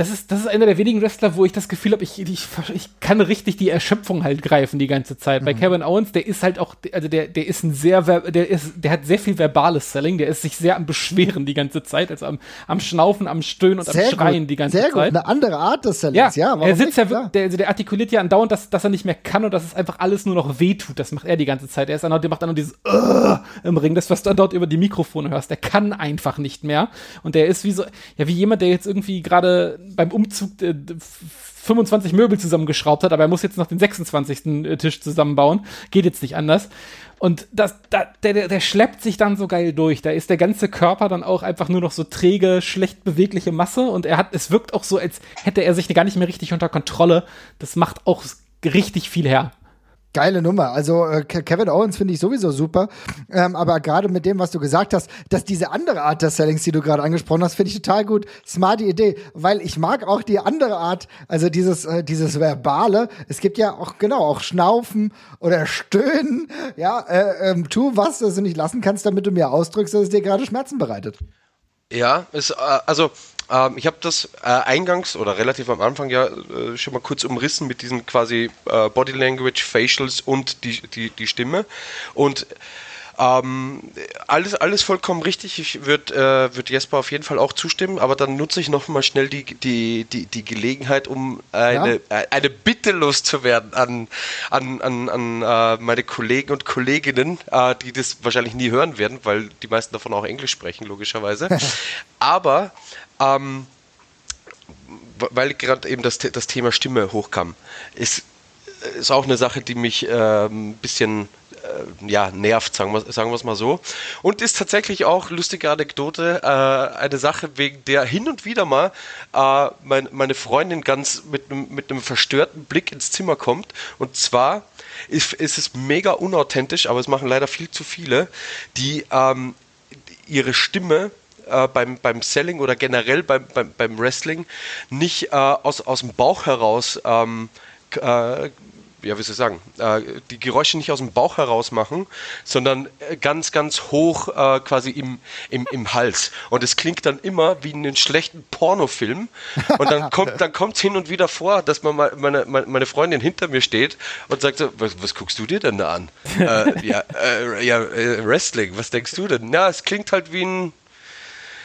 das ist, das ist einer der wenigen Wrestler, wo ich das Gefühl habe, ich, ich, ich kann richtig die Erschöpfung halt greifen die ganze Zeit. Mhm. Bei Kevin Owens, der ist halt auch, also der, der ist ein sehr, der ist, der hat sehr viel verbales Selling, der ist sich sehr am Beschweren die ganze Zeit, also am, am Schnaufen, am Stöhnen und sehr am Schreien gut, die ganze sehr Zeit. Sehr gut, eine andere Art des Sellings, ja. ja er sitzt nicht? ja, der, also der artikuliert ja andauernd, dass, dass er nicht mehr kann und dass es einfach alles nur noch wehtut. Das macht er die ganze Zeit. Er ist dann, der macht dann nur dieses uh, im Ring, das, was du dort über die Mikrofone hörst. Der kann einfach nicht mehr. Und der ist wie so, ja, wie jemand, der jetzt irgendwie gerade beim Umzug 25 Möbel zusammengeschraubt hat, aber er muss jetzt noch den 26. Äh, Tisch zusammenbauen. Geht jetzt nicht anders. Und das, da, der, der schleppt sich dann so geil durch. Da ist der ganze Körper dann auch einfach nur noch so träge, schlecht bewegliche Masse und er hat, es wirkt auch so, als hätte er sich gar nicht mehr richtig unter Kontrolle. Das macht auch richtig viel her. Geile Nummer. Also äh, Kevin Owens finde ich sowieso super. Ähm, aber gerade mit dem, was du gesagt hast, dass diese andere Art der Sellings, die du gerade angesprochen hast, finde ich total gut. Smarte Idee, weil ich mag auch die andere Art, also dieses, äh, dieses Verbale. Es gibt ja auch, genau, auch Schnaufen oder Stöhnen. Ja, äh, ähm, tu was, das du nicht lassen kannst, damit du mir ausdrückst, dass es dir gerade Schmerzen bereitet. Ja, es, äh, also ähm, ich habe das äh, eingangs oder relativ am Anfang ja äh, schon mal kurz umrissen mit diesen quasi äh, Body Language, Facials und die, die, die Stimme. Und ähm, alles, alles vollkommen richtig. Ich würde äh, würd Jesper auf jeden Fall auch zustimmen, aber dann nutze ich noch mal schnell die, die, die, die Gelegenheit, um eine, ja? Äh, eine Bitte loszuwerden an, an, an, an äh, meine Kollegen und Kolleginnen, äh, die das wahrscheinlich nie hören werden, weil die meisten davon auch Englisch sprechen, logischerweise. aber ähm, weil gerade eben das, das Thema Stimme hochkam, ist, ist auch eine Sache, die mich ein bisschen äh, ja, nervt, sagen wir, sagen wir es mal so. Und ist tatsächlich auch, lustige Anekdote, äh, eine Sache, wegen der hin und wieder mal äh, mein, meine Freundin ganz mit, mit einem verstörten Blick ins Zimmer kommt. Und zwar ist, ist es mega unauthentisch, aber es machen leider viel zu viele, die ähm, ihre Stimme äh, beim, beim Selling oder generell beim, beim, beim Wrestling nicht äh, aus, aus dem Bauch heraus ähm, äh, ja, wie soll ich sagen, äh, die Geräusche nicht aus dem Bauch heraus machen, sondern äh, ganz, ganz hoch äh, quasi im, im, im Hals. Und es klingt dann immer wie in einem schlechten Pornofilm. Und dann kommt dann kommt's hin und wieder vor, dass man mal, meine, meine Freundin hinter mir steht und sagt so, was, was guckst du dir denn da an? äh, ja, äh, ja äh, Wrestling, was denkst du denn? Ja, es klingt halt wie ein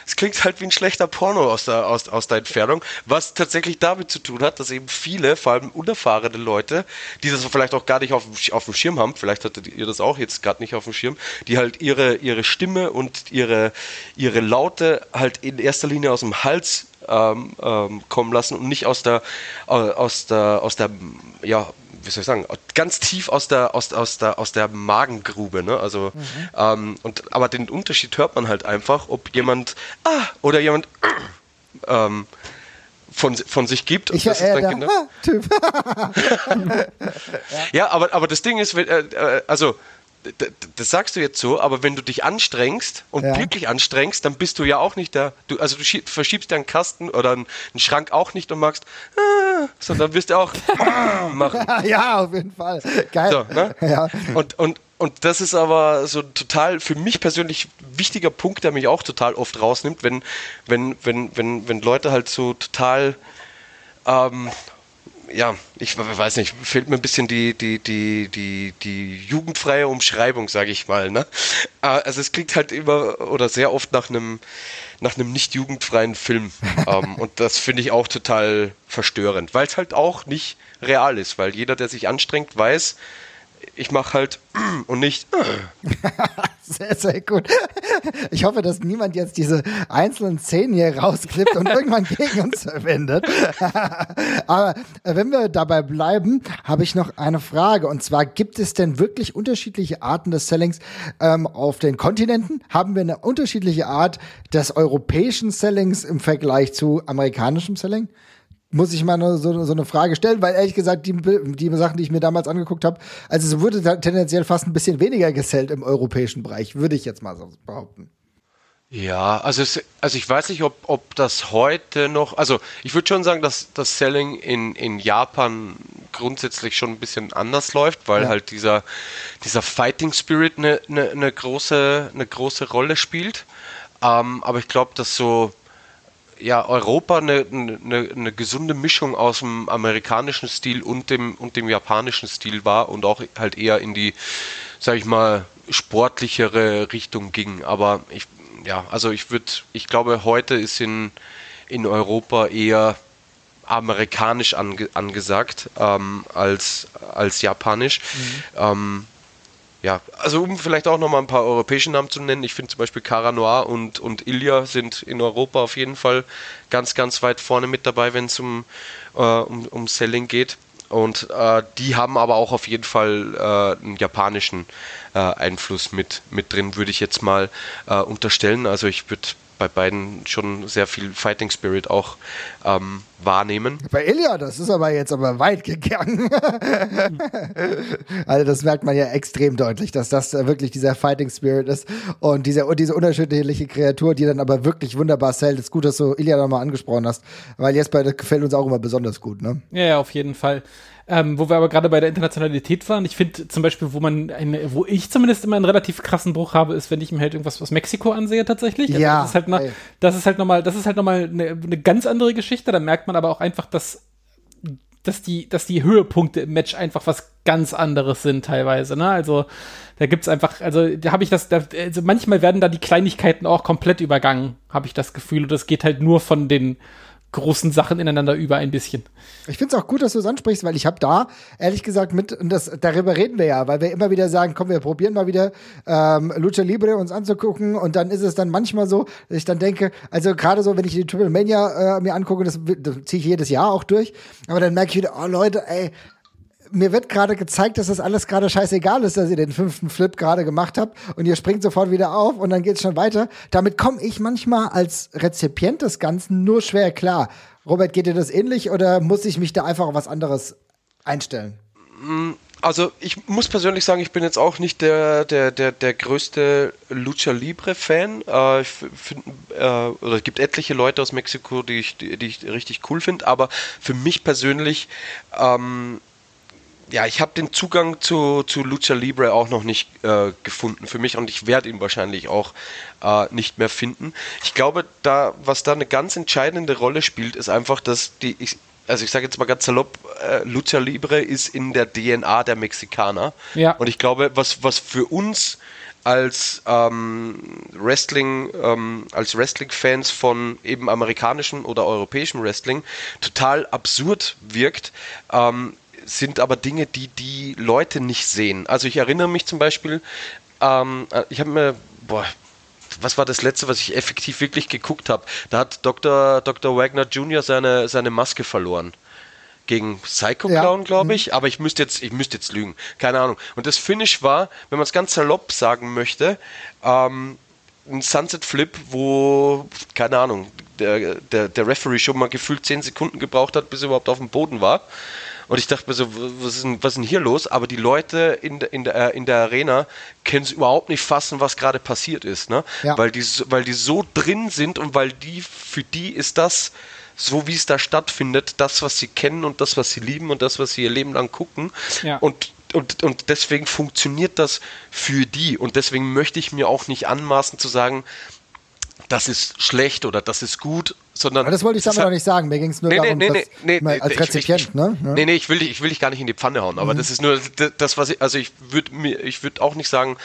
es klingt halt wie ein schlechter Porno aus der, aus, aus der Entfernung, was tatsächlich damit zu tun hat, dass eben viele, vor allem unerfahrene Leute, die das vielleicht auch gar nicht auf, auf dem Schirm haben, vielleicht hattet ihr das auch jetzt gerade nicht auf dem Schirm, die halt ihre, ihre Stimme und ihre, ihre Laute halt in erster Linie aus dem Hals ähm, ähm, kommen lassen und nicht aus der, äh, aus der, aus der, ja, wie soll ich sagen, ganz tief aus der, aus, aus der, aus der Magengrube, ne? Also, mhm. ähm, und, aber den Unterschied hört man halt einfach, ob jemand, ah, oder jemand, ähm, von, von sich gibt. Ich das ist dann genau, Typ. ja, aber, aber das Ding ist, äh, äh, also das sagst du jetzt so, aber wenn du dich anstrengst und ja. wirklich anstrengst, dann bist du ja auch nicht da. Du, also du verschiebst deinen Kasten oder einen, Schrank auch nicht und magst, ah, sondern wirst du auch machen. Ja, auf jeden Fall. Geil. So, ne? ja. Und, und, und das ist aber so total für mich persönlich wichtiger Punkt, der mich auch total oft rausnimmt, wenn, wenn, wenn, wenn, wenn Leute halt so total ähm, ja, ich weiß nicht, fehlt mir ein bisschen die, die, die, die, die jugendfreie Umschreibung, sage ich mal. Ne? Äh, also es klingt halt immer oder sehr oft nach einem nach einem nicht jugendfreien Film. ähm, und das finde ich auch total verstörend, weil es halt auch nicht real ist, weil jeder, der sich anstrengt, weiß, ich mache halt und nicht. sehr, sehr gut. Ich hoffe, dass niemand jetzt diese einzelnen Szenen hier rausklippt und irgendwann gegen uns verwendet. Aber äh, wenn wir dabei bleiben, habe ich noch eine Frage. Und zwar, gibt es denn wirklich unterschiedliche Arten des Sellings ähm, auf den Kontinenten? Haben wir eine unterschiedliche Art des europäischen Sellings im Vergleich zu amerikanischem Selling? Muss ich mal so, so, eine Frage stellen, weil ehrlich gesagt, die, die Sachen, die ich mir damals angeguckt habe, also es wurde tendenziell fast ein bisschen weniger gesellt im europäischen Bereich, würde ich jetzt mal so behaupten. Ja, also, es, also ich weiß nicht, ob, ob das heute noch, also ich würde schon sagen, dass das Selling in, in Japan grundsätzlich schon ein bisschen anders läuft, weil ja. halt dieser, dieser Fighting Spirit eine, eine, eine, große, eine große Rolle spielt. Ähm, aber ich glaube, dass so ja, Europa eine, eine, eine, gesunde Mischung aus dem amerikanischen Stil und dem, und dem japanischen Stil war und auch halt eher in die, sag ich mal, sportlichere Richtung ging. Aber ich, ja, also ich würde, ich glaube, heute ist in, in Europa eher amerikanisch ange, angesagt ähm, als, als japanisch. Mhm. Ähm, ja, also um vielleicht auch nochmal ein paar europäische Namen zu nennen, ich finde zum Beispiel Cara Noir und, und Ilya sind in Europa auf jeden Fall ganz, ganz weit vorne mit dabei, wenn es um, äh, um, um Selling geht. Und äh, die haben aber auch auf jeden Fall äh, einen japanischen äh, Einfluss mit, mit drin, würde ich jetzt mal äh, unterstellen. Also ich würde bei beiden schon sehr viel Fighting Spirit auch ähm, wahrnehmen. Bei Ilya, das ist aber jetzt aber weit gegangen. also das merkt man ja extrem deutlich, dass das wirklich dieser Fighting Spirit ist und diese, diese unterschiedliche Kreatur, die dann aber wirklich wunderbar zählt. Ist gut, dass du Ilya nochmal angesprochen hast, weil jetzt bei das gefällt uns auch immer besonders gut, ne? Ja, ja auf jeden Fall. Ähm, wo wir aber gerade bei der Internationalität waren, ich finde zum Beispiel, wo man eine, wo ich zumindest immer einen relativ krassen Bruch habe, ist, wenn ich mir halt irgendwas aus Mexiko ansehe tatsächlich. Also ja. Das ist halt, noch, das ist halt nochmal, das ist halt nochmal eine, eine ganz andere Geschichte. Da merkt man aber auch einfach, dass dass die, dass die Höhepunkte im Match einfach was ganz anderes sind teilweise, ne? Also da gibt's einfach, also da habe ich das, da, also manchmal werden da die Kleinigkeiten auch komplett übergangen, habe ich das Gefühl. Und das geht halt nur von den großen Sachen ineinander über ein bisschen. Ich finde es auch gut, dass du es ansprichst, weil ich habe da, ehrlich gesagt, mit, und das, darüber reden wir ja, weil wir immer wieder sagen, komm, wir probieren mal wieder ähm, Lucha Libre uns anzugucken und dann ist es dann manchmal so, dass ich dann denke, also gerade so, wenn ich die Triple Mania äh, mir angucke, das, das ziehe ich jedes Jahr auch durch, aber dann merke ich wieder, oh Leute, ey, mir wird gerade gezeigt, dass das alles gerade scheißegal ist, dass ihr den fünften Flip gerade gemacht habt und ihr springt sofort wieder auf und dann geht's schon weiter. Damit komme ich manchmal als Rezipient des Ganzen nur schwer klar. Robert, geht dir das ähnlich oder muss ich mich da einfach auf was anderes einstellen? Also ich muss persönlich sagen, ich bin jetzt auch nicht der, der, der, der größte Lucha Libre-Fan. Äh, ich find, äh, oder es gibt etliche Leute aus Mexiko, die ich, die ich richtig cool finde, aber für mich persönlich ähm, ja, ich habe den Zugang zu, zu Lucha Libre auch noch nicht äh, gefunden für mich und ich werde ihn wahrscheinlich auch äh, nicht mehr finden. Ich glaube, da, was da eine ganz entscheidende Rolle spielt, ist einfach, dass die, ich, also ich sage jetzt mal ganz salopp, äh, Lucha Libre ist in der DNA der Mexikaner. Ja. Und ich glaube, was, was für uns als ähm, Wrestling, ähm, als Wrestling-Fans von eben amerikanischem oder europäischem Wrestling total absurd wirkt, ähm, sind aber Dinge, die die Leute nicht sehen. Also ich erinnere mich zum Beispiel, ähm, äh, ich habe mir, boah, was war das letzte, was ich effektiv wirklich geguckt habe? Da hat Dr. Dr. Wagner Jr. seine, seine Maske verloren. Gegen Psycho Clown, ja. glaube ich, aber ich müsste jetzt, ich müsste jetzt lügen. Keine Ahnung. Und das Finish war, wenn man es ganz salopp sagen möchte, ähm, ein Sunset Flip, wo, keine Ahnung, der, der, der Referee schon mal gefühlt 10 Sekunden gebraucht hat, bis er überhaupt auf dem Boden war. Und ich dachte mir so, was ist denn, was ist denn hier los? Aber die Leute in, in, der, in der Arena können es überhaupt nicht fassen, was gerade passiert ist. Ne? Ja. Weil, die, weil die so drin sind und weil die, für die ist das, so wie es da stattfindet, das, was sie kennen und das, was sie lieben und das, was sie ihr Leben lang gucken. Ja. Und und, und deswegen funktioniert das für die. Und deswegen möchte ich mir auch nicht anmaßen zu sagen, das ist schlecht oder das ist gut, sondern. Aber das wollte ich damit noch nicht sagen. Mir ging es nur nee, darum, nee, nee, nee, nee, als Rezipient, ich, ich, ne? Nee, nee, ich will, dich, ich will dich gar nicht in die Pfanne hauen, aber mhm. das ist nur das, was ich, also ich würde mir, ich würde auch nicht sagen,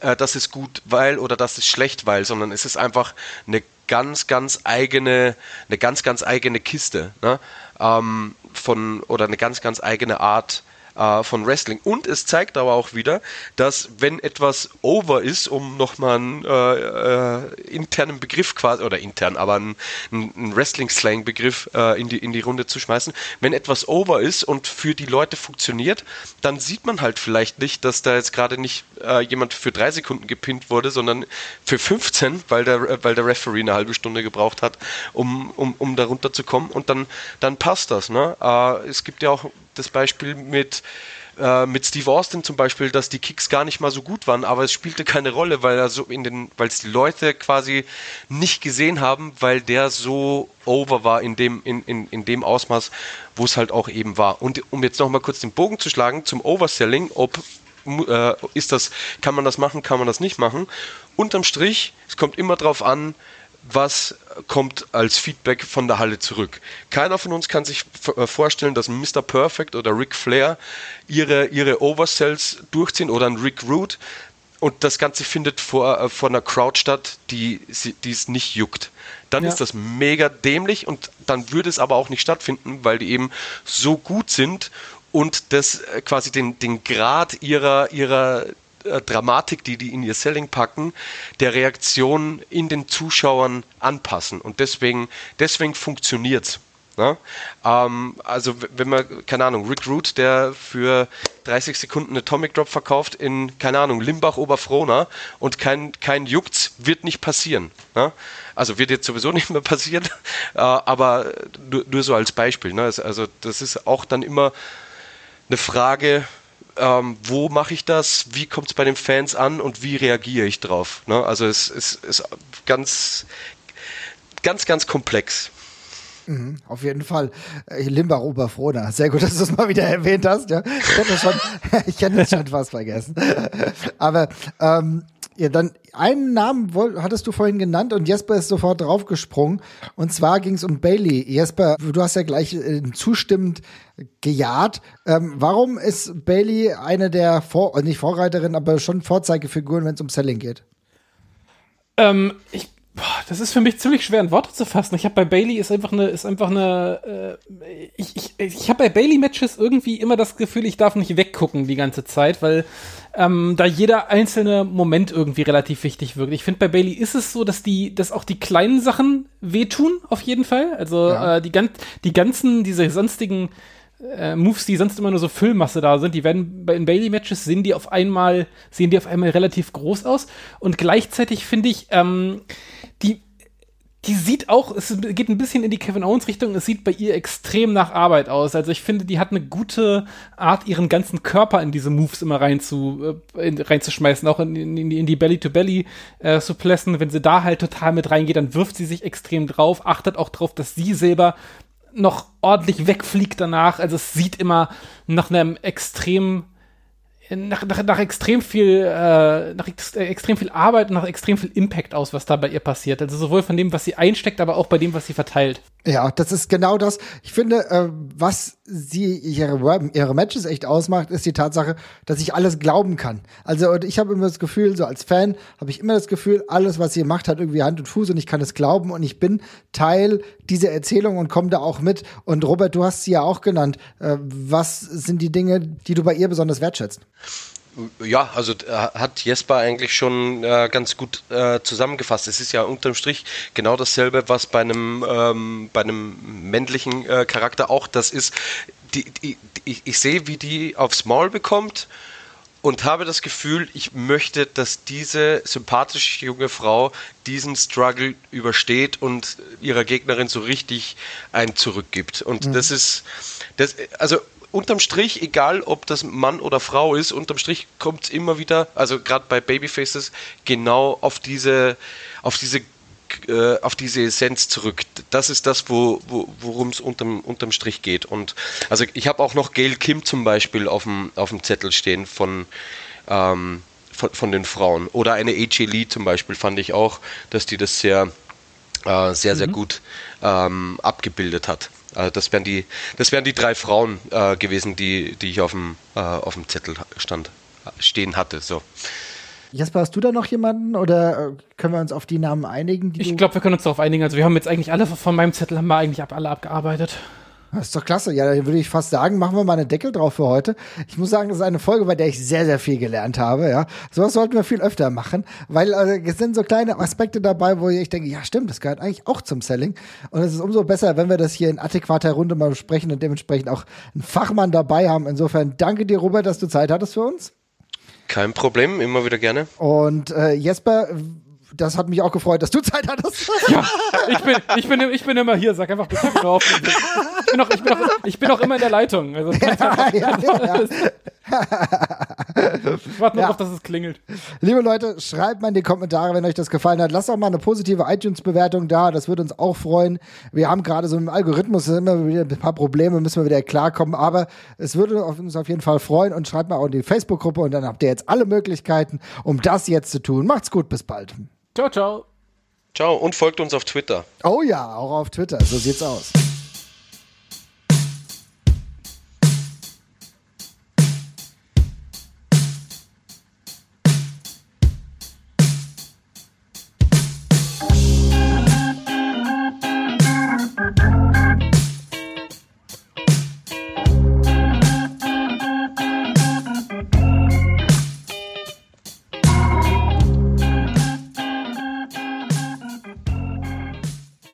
äh, das ist gut, weil oder das ist schlecht, weil, sondern es ist einfach eine ganz, ganz eigene, eine ganz, ganz eigene Kiste, ne? Ähm, von, oder eine ganz, ganz eigene Art, äh, von Wrestling. Und es zeigt aber auch wieder, dass wenn etwas over ist, um nochmal einen äh, äh, internen Begriff quasi, oder intern, aber einen, einen Wrestling-Slang-Begriff äh, in, die, in die Runde zu schmeißen, wenn etwas over ist und für die Leute funktioniert, dann sieht man halt vielleicht nicht, dass da jetzt gerade nicht äh, jemand für drei Sekunden gepinnt wurde, sondern für 15, weil der, weil der Referee eine halbe Stunde gebraucht hat, um, um, um da runterzukommen und dann, dann passt das. Ne? Äh, es gibt ja auch das Beispiel mit, äh, mit Steve Austin zum Beispiel, dass die Kicks gar nicht mal so gut waren, aber es spielte keine Rolle, weil er so in den, weil es die Leute quasi nicht gesehen haben, weil der so over war in dem, in, in, in dem Ausmaß, wo es halt auch eben war. Und um jetzt nochmal kurz den Bogen zu schlagen zum Overselling, ob äh, ist das, kann man das machen, kann man das nicht machen. Unterm Strich, es kommt immer darauf an, was kommt als Feedback von der Halle zurück. Keiner von uns kann sich äh, vorstellen, dass Mr. Perfect oder Ric Flair ihre, ihre Oversells durchziehen oder ein Rick Root und das Ganze findet vor, äh, vor einer Crowd statt, die, die es nicht juckt. Dann ja. ist das mega dämlich und dann würde es aber auch nicht stattfinden, weil die eben so gut sind und das äh, quasi den, den Grad ihrer, ihrer Dramatik, die die in ihr Selling packen, der Reaktion in den Zuschauern anpassen. Und deswegen, deswegen funktioniert's. Ne? Ähm, also wenn man, keine Ahnung, Rick Root, der für 30 Sekunden Atomic Drop verkauft in, keine Ahnung, Limbach Oberfrohna und kein, kein Juckt's, wird nicht passieren. Ne? Also wird jetzt sowieso nicht mehr passieren, äh, aber nur, nur, so als Beispiel. Ne? Also das ist auch dann immer eine Frage, ähm, wo mache ich das, wie kommt es bei den Fans an und wie reagiere ich drauf. Ne? Also es, es ist ganz, ganz, ganz komplex. Mhm, auf jeden Fall. Äh, Limbach Oberfrohna. Sehr gut, dass du es mal wieder erwähnt hast. Ja. Ich hätte schon, es schon fast vergessen. Aber ähm, ja, dann einen Namen hattest du vorhin genannt und Jesper ist sofort draufgesprungen. Und zwar ging es um Bailey. Jesper, du hast ja gleich äh, zustimmend gejaht. Ähm, warum ist Bailey eine der Vor nicht Vorreiterinnen, aber schon Vorzeigefiguren, wenn es um Selling geht? Ähm, ich das ist für mich ziemlich schwer in Worte zu fassen. Ich habe bei Bailey ist einfach eine, ist einfach eine, äh, ich, ich, ich habe bei Bailey Matches irgendwie immer das Gefühl, ich darf nicht weggucken die ganze Zeit, weil ähm, da jeder einzelne Moment irgendwie relativ wichtig wirkt. Ich finde bei Bailey ist es so, dass die, dass auch die kleinen Sachen wehtun auf jeden Fall. Also ja. äh, die, gan die ganzen, diese sonstigen äh, Moves, die sonst immer nur so Füllmasse da sind, die werden bei in Bailey Matches sehen die auf einmal sehen die auf einmal relativ groß aus und gleichzeitig finde ich ähm, die die sieht auch, es geht ein bisschen in die Kevin Owens Richtung, es sieht bei ihr extrem nach Arbeit aus. Also ich finde, die hat eine gute Art, ihren ganzen Körper in diese Moves immer rein zu, äh, in, reinzuschmeißen, auch in, in, in die Belly-to-Belly äh, Suplessen. Wenn sie da halt total mit reingeht, dann wirft sie sich extrem drauf, achtet auch drauf, dass sie selber noch ordentlich wegfliegt danach. Also es sieht immer nach einem extrem nach, nach, nach extrem viel, äh, nach ex äh, extrem viel Arbeit und nach extrem viel Impact aus, was da bei ihr passiert. Also sowohl von dem, was sie einsteckt, aber auch bei dem, was sie verteilt. Ja, das ist genau das. Ich finde, äh, was sie ihre, ihre Matches echt ausmacht, ist die Tatsache, dass ich alles glauben kann. Also ich habe immer das Gefühl, so als Fan habe ich immer das Gefühl, alles, was sie macht, hat irgendwie Hand und Fuß und ich kann es glauben und ich bin Teil dieser Erzählung und komme da auch mit. Und Robert, du hast sie ja auch genannt. Äh, was sind die Dinge, die du bei ihr besonders wertschätzt? Ja, also äh, hat Jesper eigentlich schon äh, ganz gut äh, zusammengefasst. Es ist ja unterm Strich genau dasselbe, was bei einem, ähm, bei einem männlichen äh, Charakter auch das ist. Die, die, die, ich sehe, wie die aufs Maul bekommt und habe das Gefühl, ich möchte, dass diese sympathische junge Frau diesen Struggle übersteht und ihrer Gegnerin so richtig ein zurückgibt. Und mhm. das ist, das, also unterm Strich, egal ob das Mann oder Frau ist, unterm Strich kommt es immer wieder, also gerade bei Babyfaces, genau auf diese, auf diese äh, auf diese Essenz zurück. Das ist das, wo, wo, worum es unterm, unterm Strich geht. Und also ich habe auch noch Gail Kim zum Beispiel auf dem, auf dem Zettel stehen von, ähm, von, von den Frauen. Oder eine AJ Lee zum Beispiel fand ich auch, dass die das sehr, äh, sehr, sehr mhm. gut ähm, abgebildet hat. Also das wären die, das wären die drei Frauen äh, gewesen, die, die ich auf dem, äh, auf dem Zettel stand, stehen hatte. So. Jasper, hast du da noch jemanden oder äh, können wir uns auf die Namen einigen? ich glaube, wir können uns darauf einigen. Also wir haben jetzt eigentlich alle von meinem Zettel haben wir eigentlich ab, alle abgearbeitet. Das ist doch klasse. Ja, dann würde ich fast sagen, machen wir mal einen Deckel drauf für heute. Ich muss sagen, das ist eine Folge, bei der ich sehr, sehr viel gelernt habe. Ja, sowas sollten wir viel öfter machen, weil also, es sind so kleine Aspekte dabei, wo ich denke, ja, stimmt, das gehört eigentlich auch zum Selling. Und es ist umso besser, wenn wir das hier in adäquater Runde mal besprechen und dementsprechend auch einen Fachmann dabei haben. Insofern danke dir, Robert, dass du Zeit hattest für uns. Kein Problem, immer wieder gerne. Und äh, Jesper, das hat mich auch gefreut, dass du Zeit hattest. Ja, ich bin, ich bin, ich bin immer hier, sag einfach drauf. Ich bin, auch, ich, bin auch, ich bin auch immer in der Leitung. Also, ja, ja, ja, ich warte noch ja. auf, dass es klingelt. Liebe Leute, schreibt mal in die Kommentare, wenn euch das gefallen hat. Lasst auch mal eine positive iTunes-Bewertung da. Das würde uns auch freuen. Wir haben gerade so im Algorithmus immer wieder ein paar Probleme, müssen wir wieder klarkommen. Aber es würde uns auf jeden Fall freuen. Und schreibt mal auch in die Facebook-Gruppe. Und dann habt ihr jetzt alle Möglichkeiten, um das jetzt zu tun. Macht's gut, bis bald. Ciao, ciao. Ciao und folgt uns auf Twitter. Oh ja, auch auf Twitter. So sieht's aus.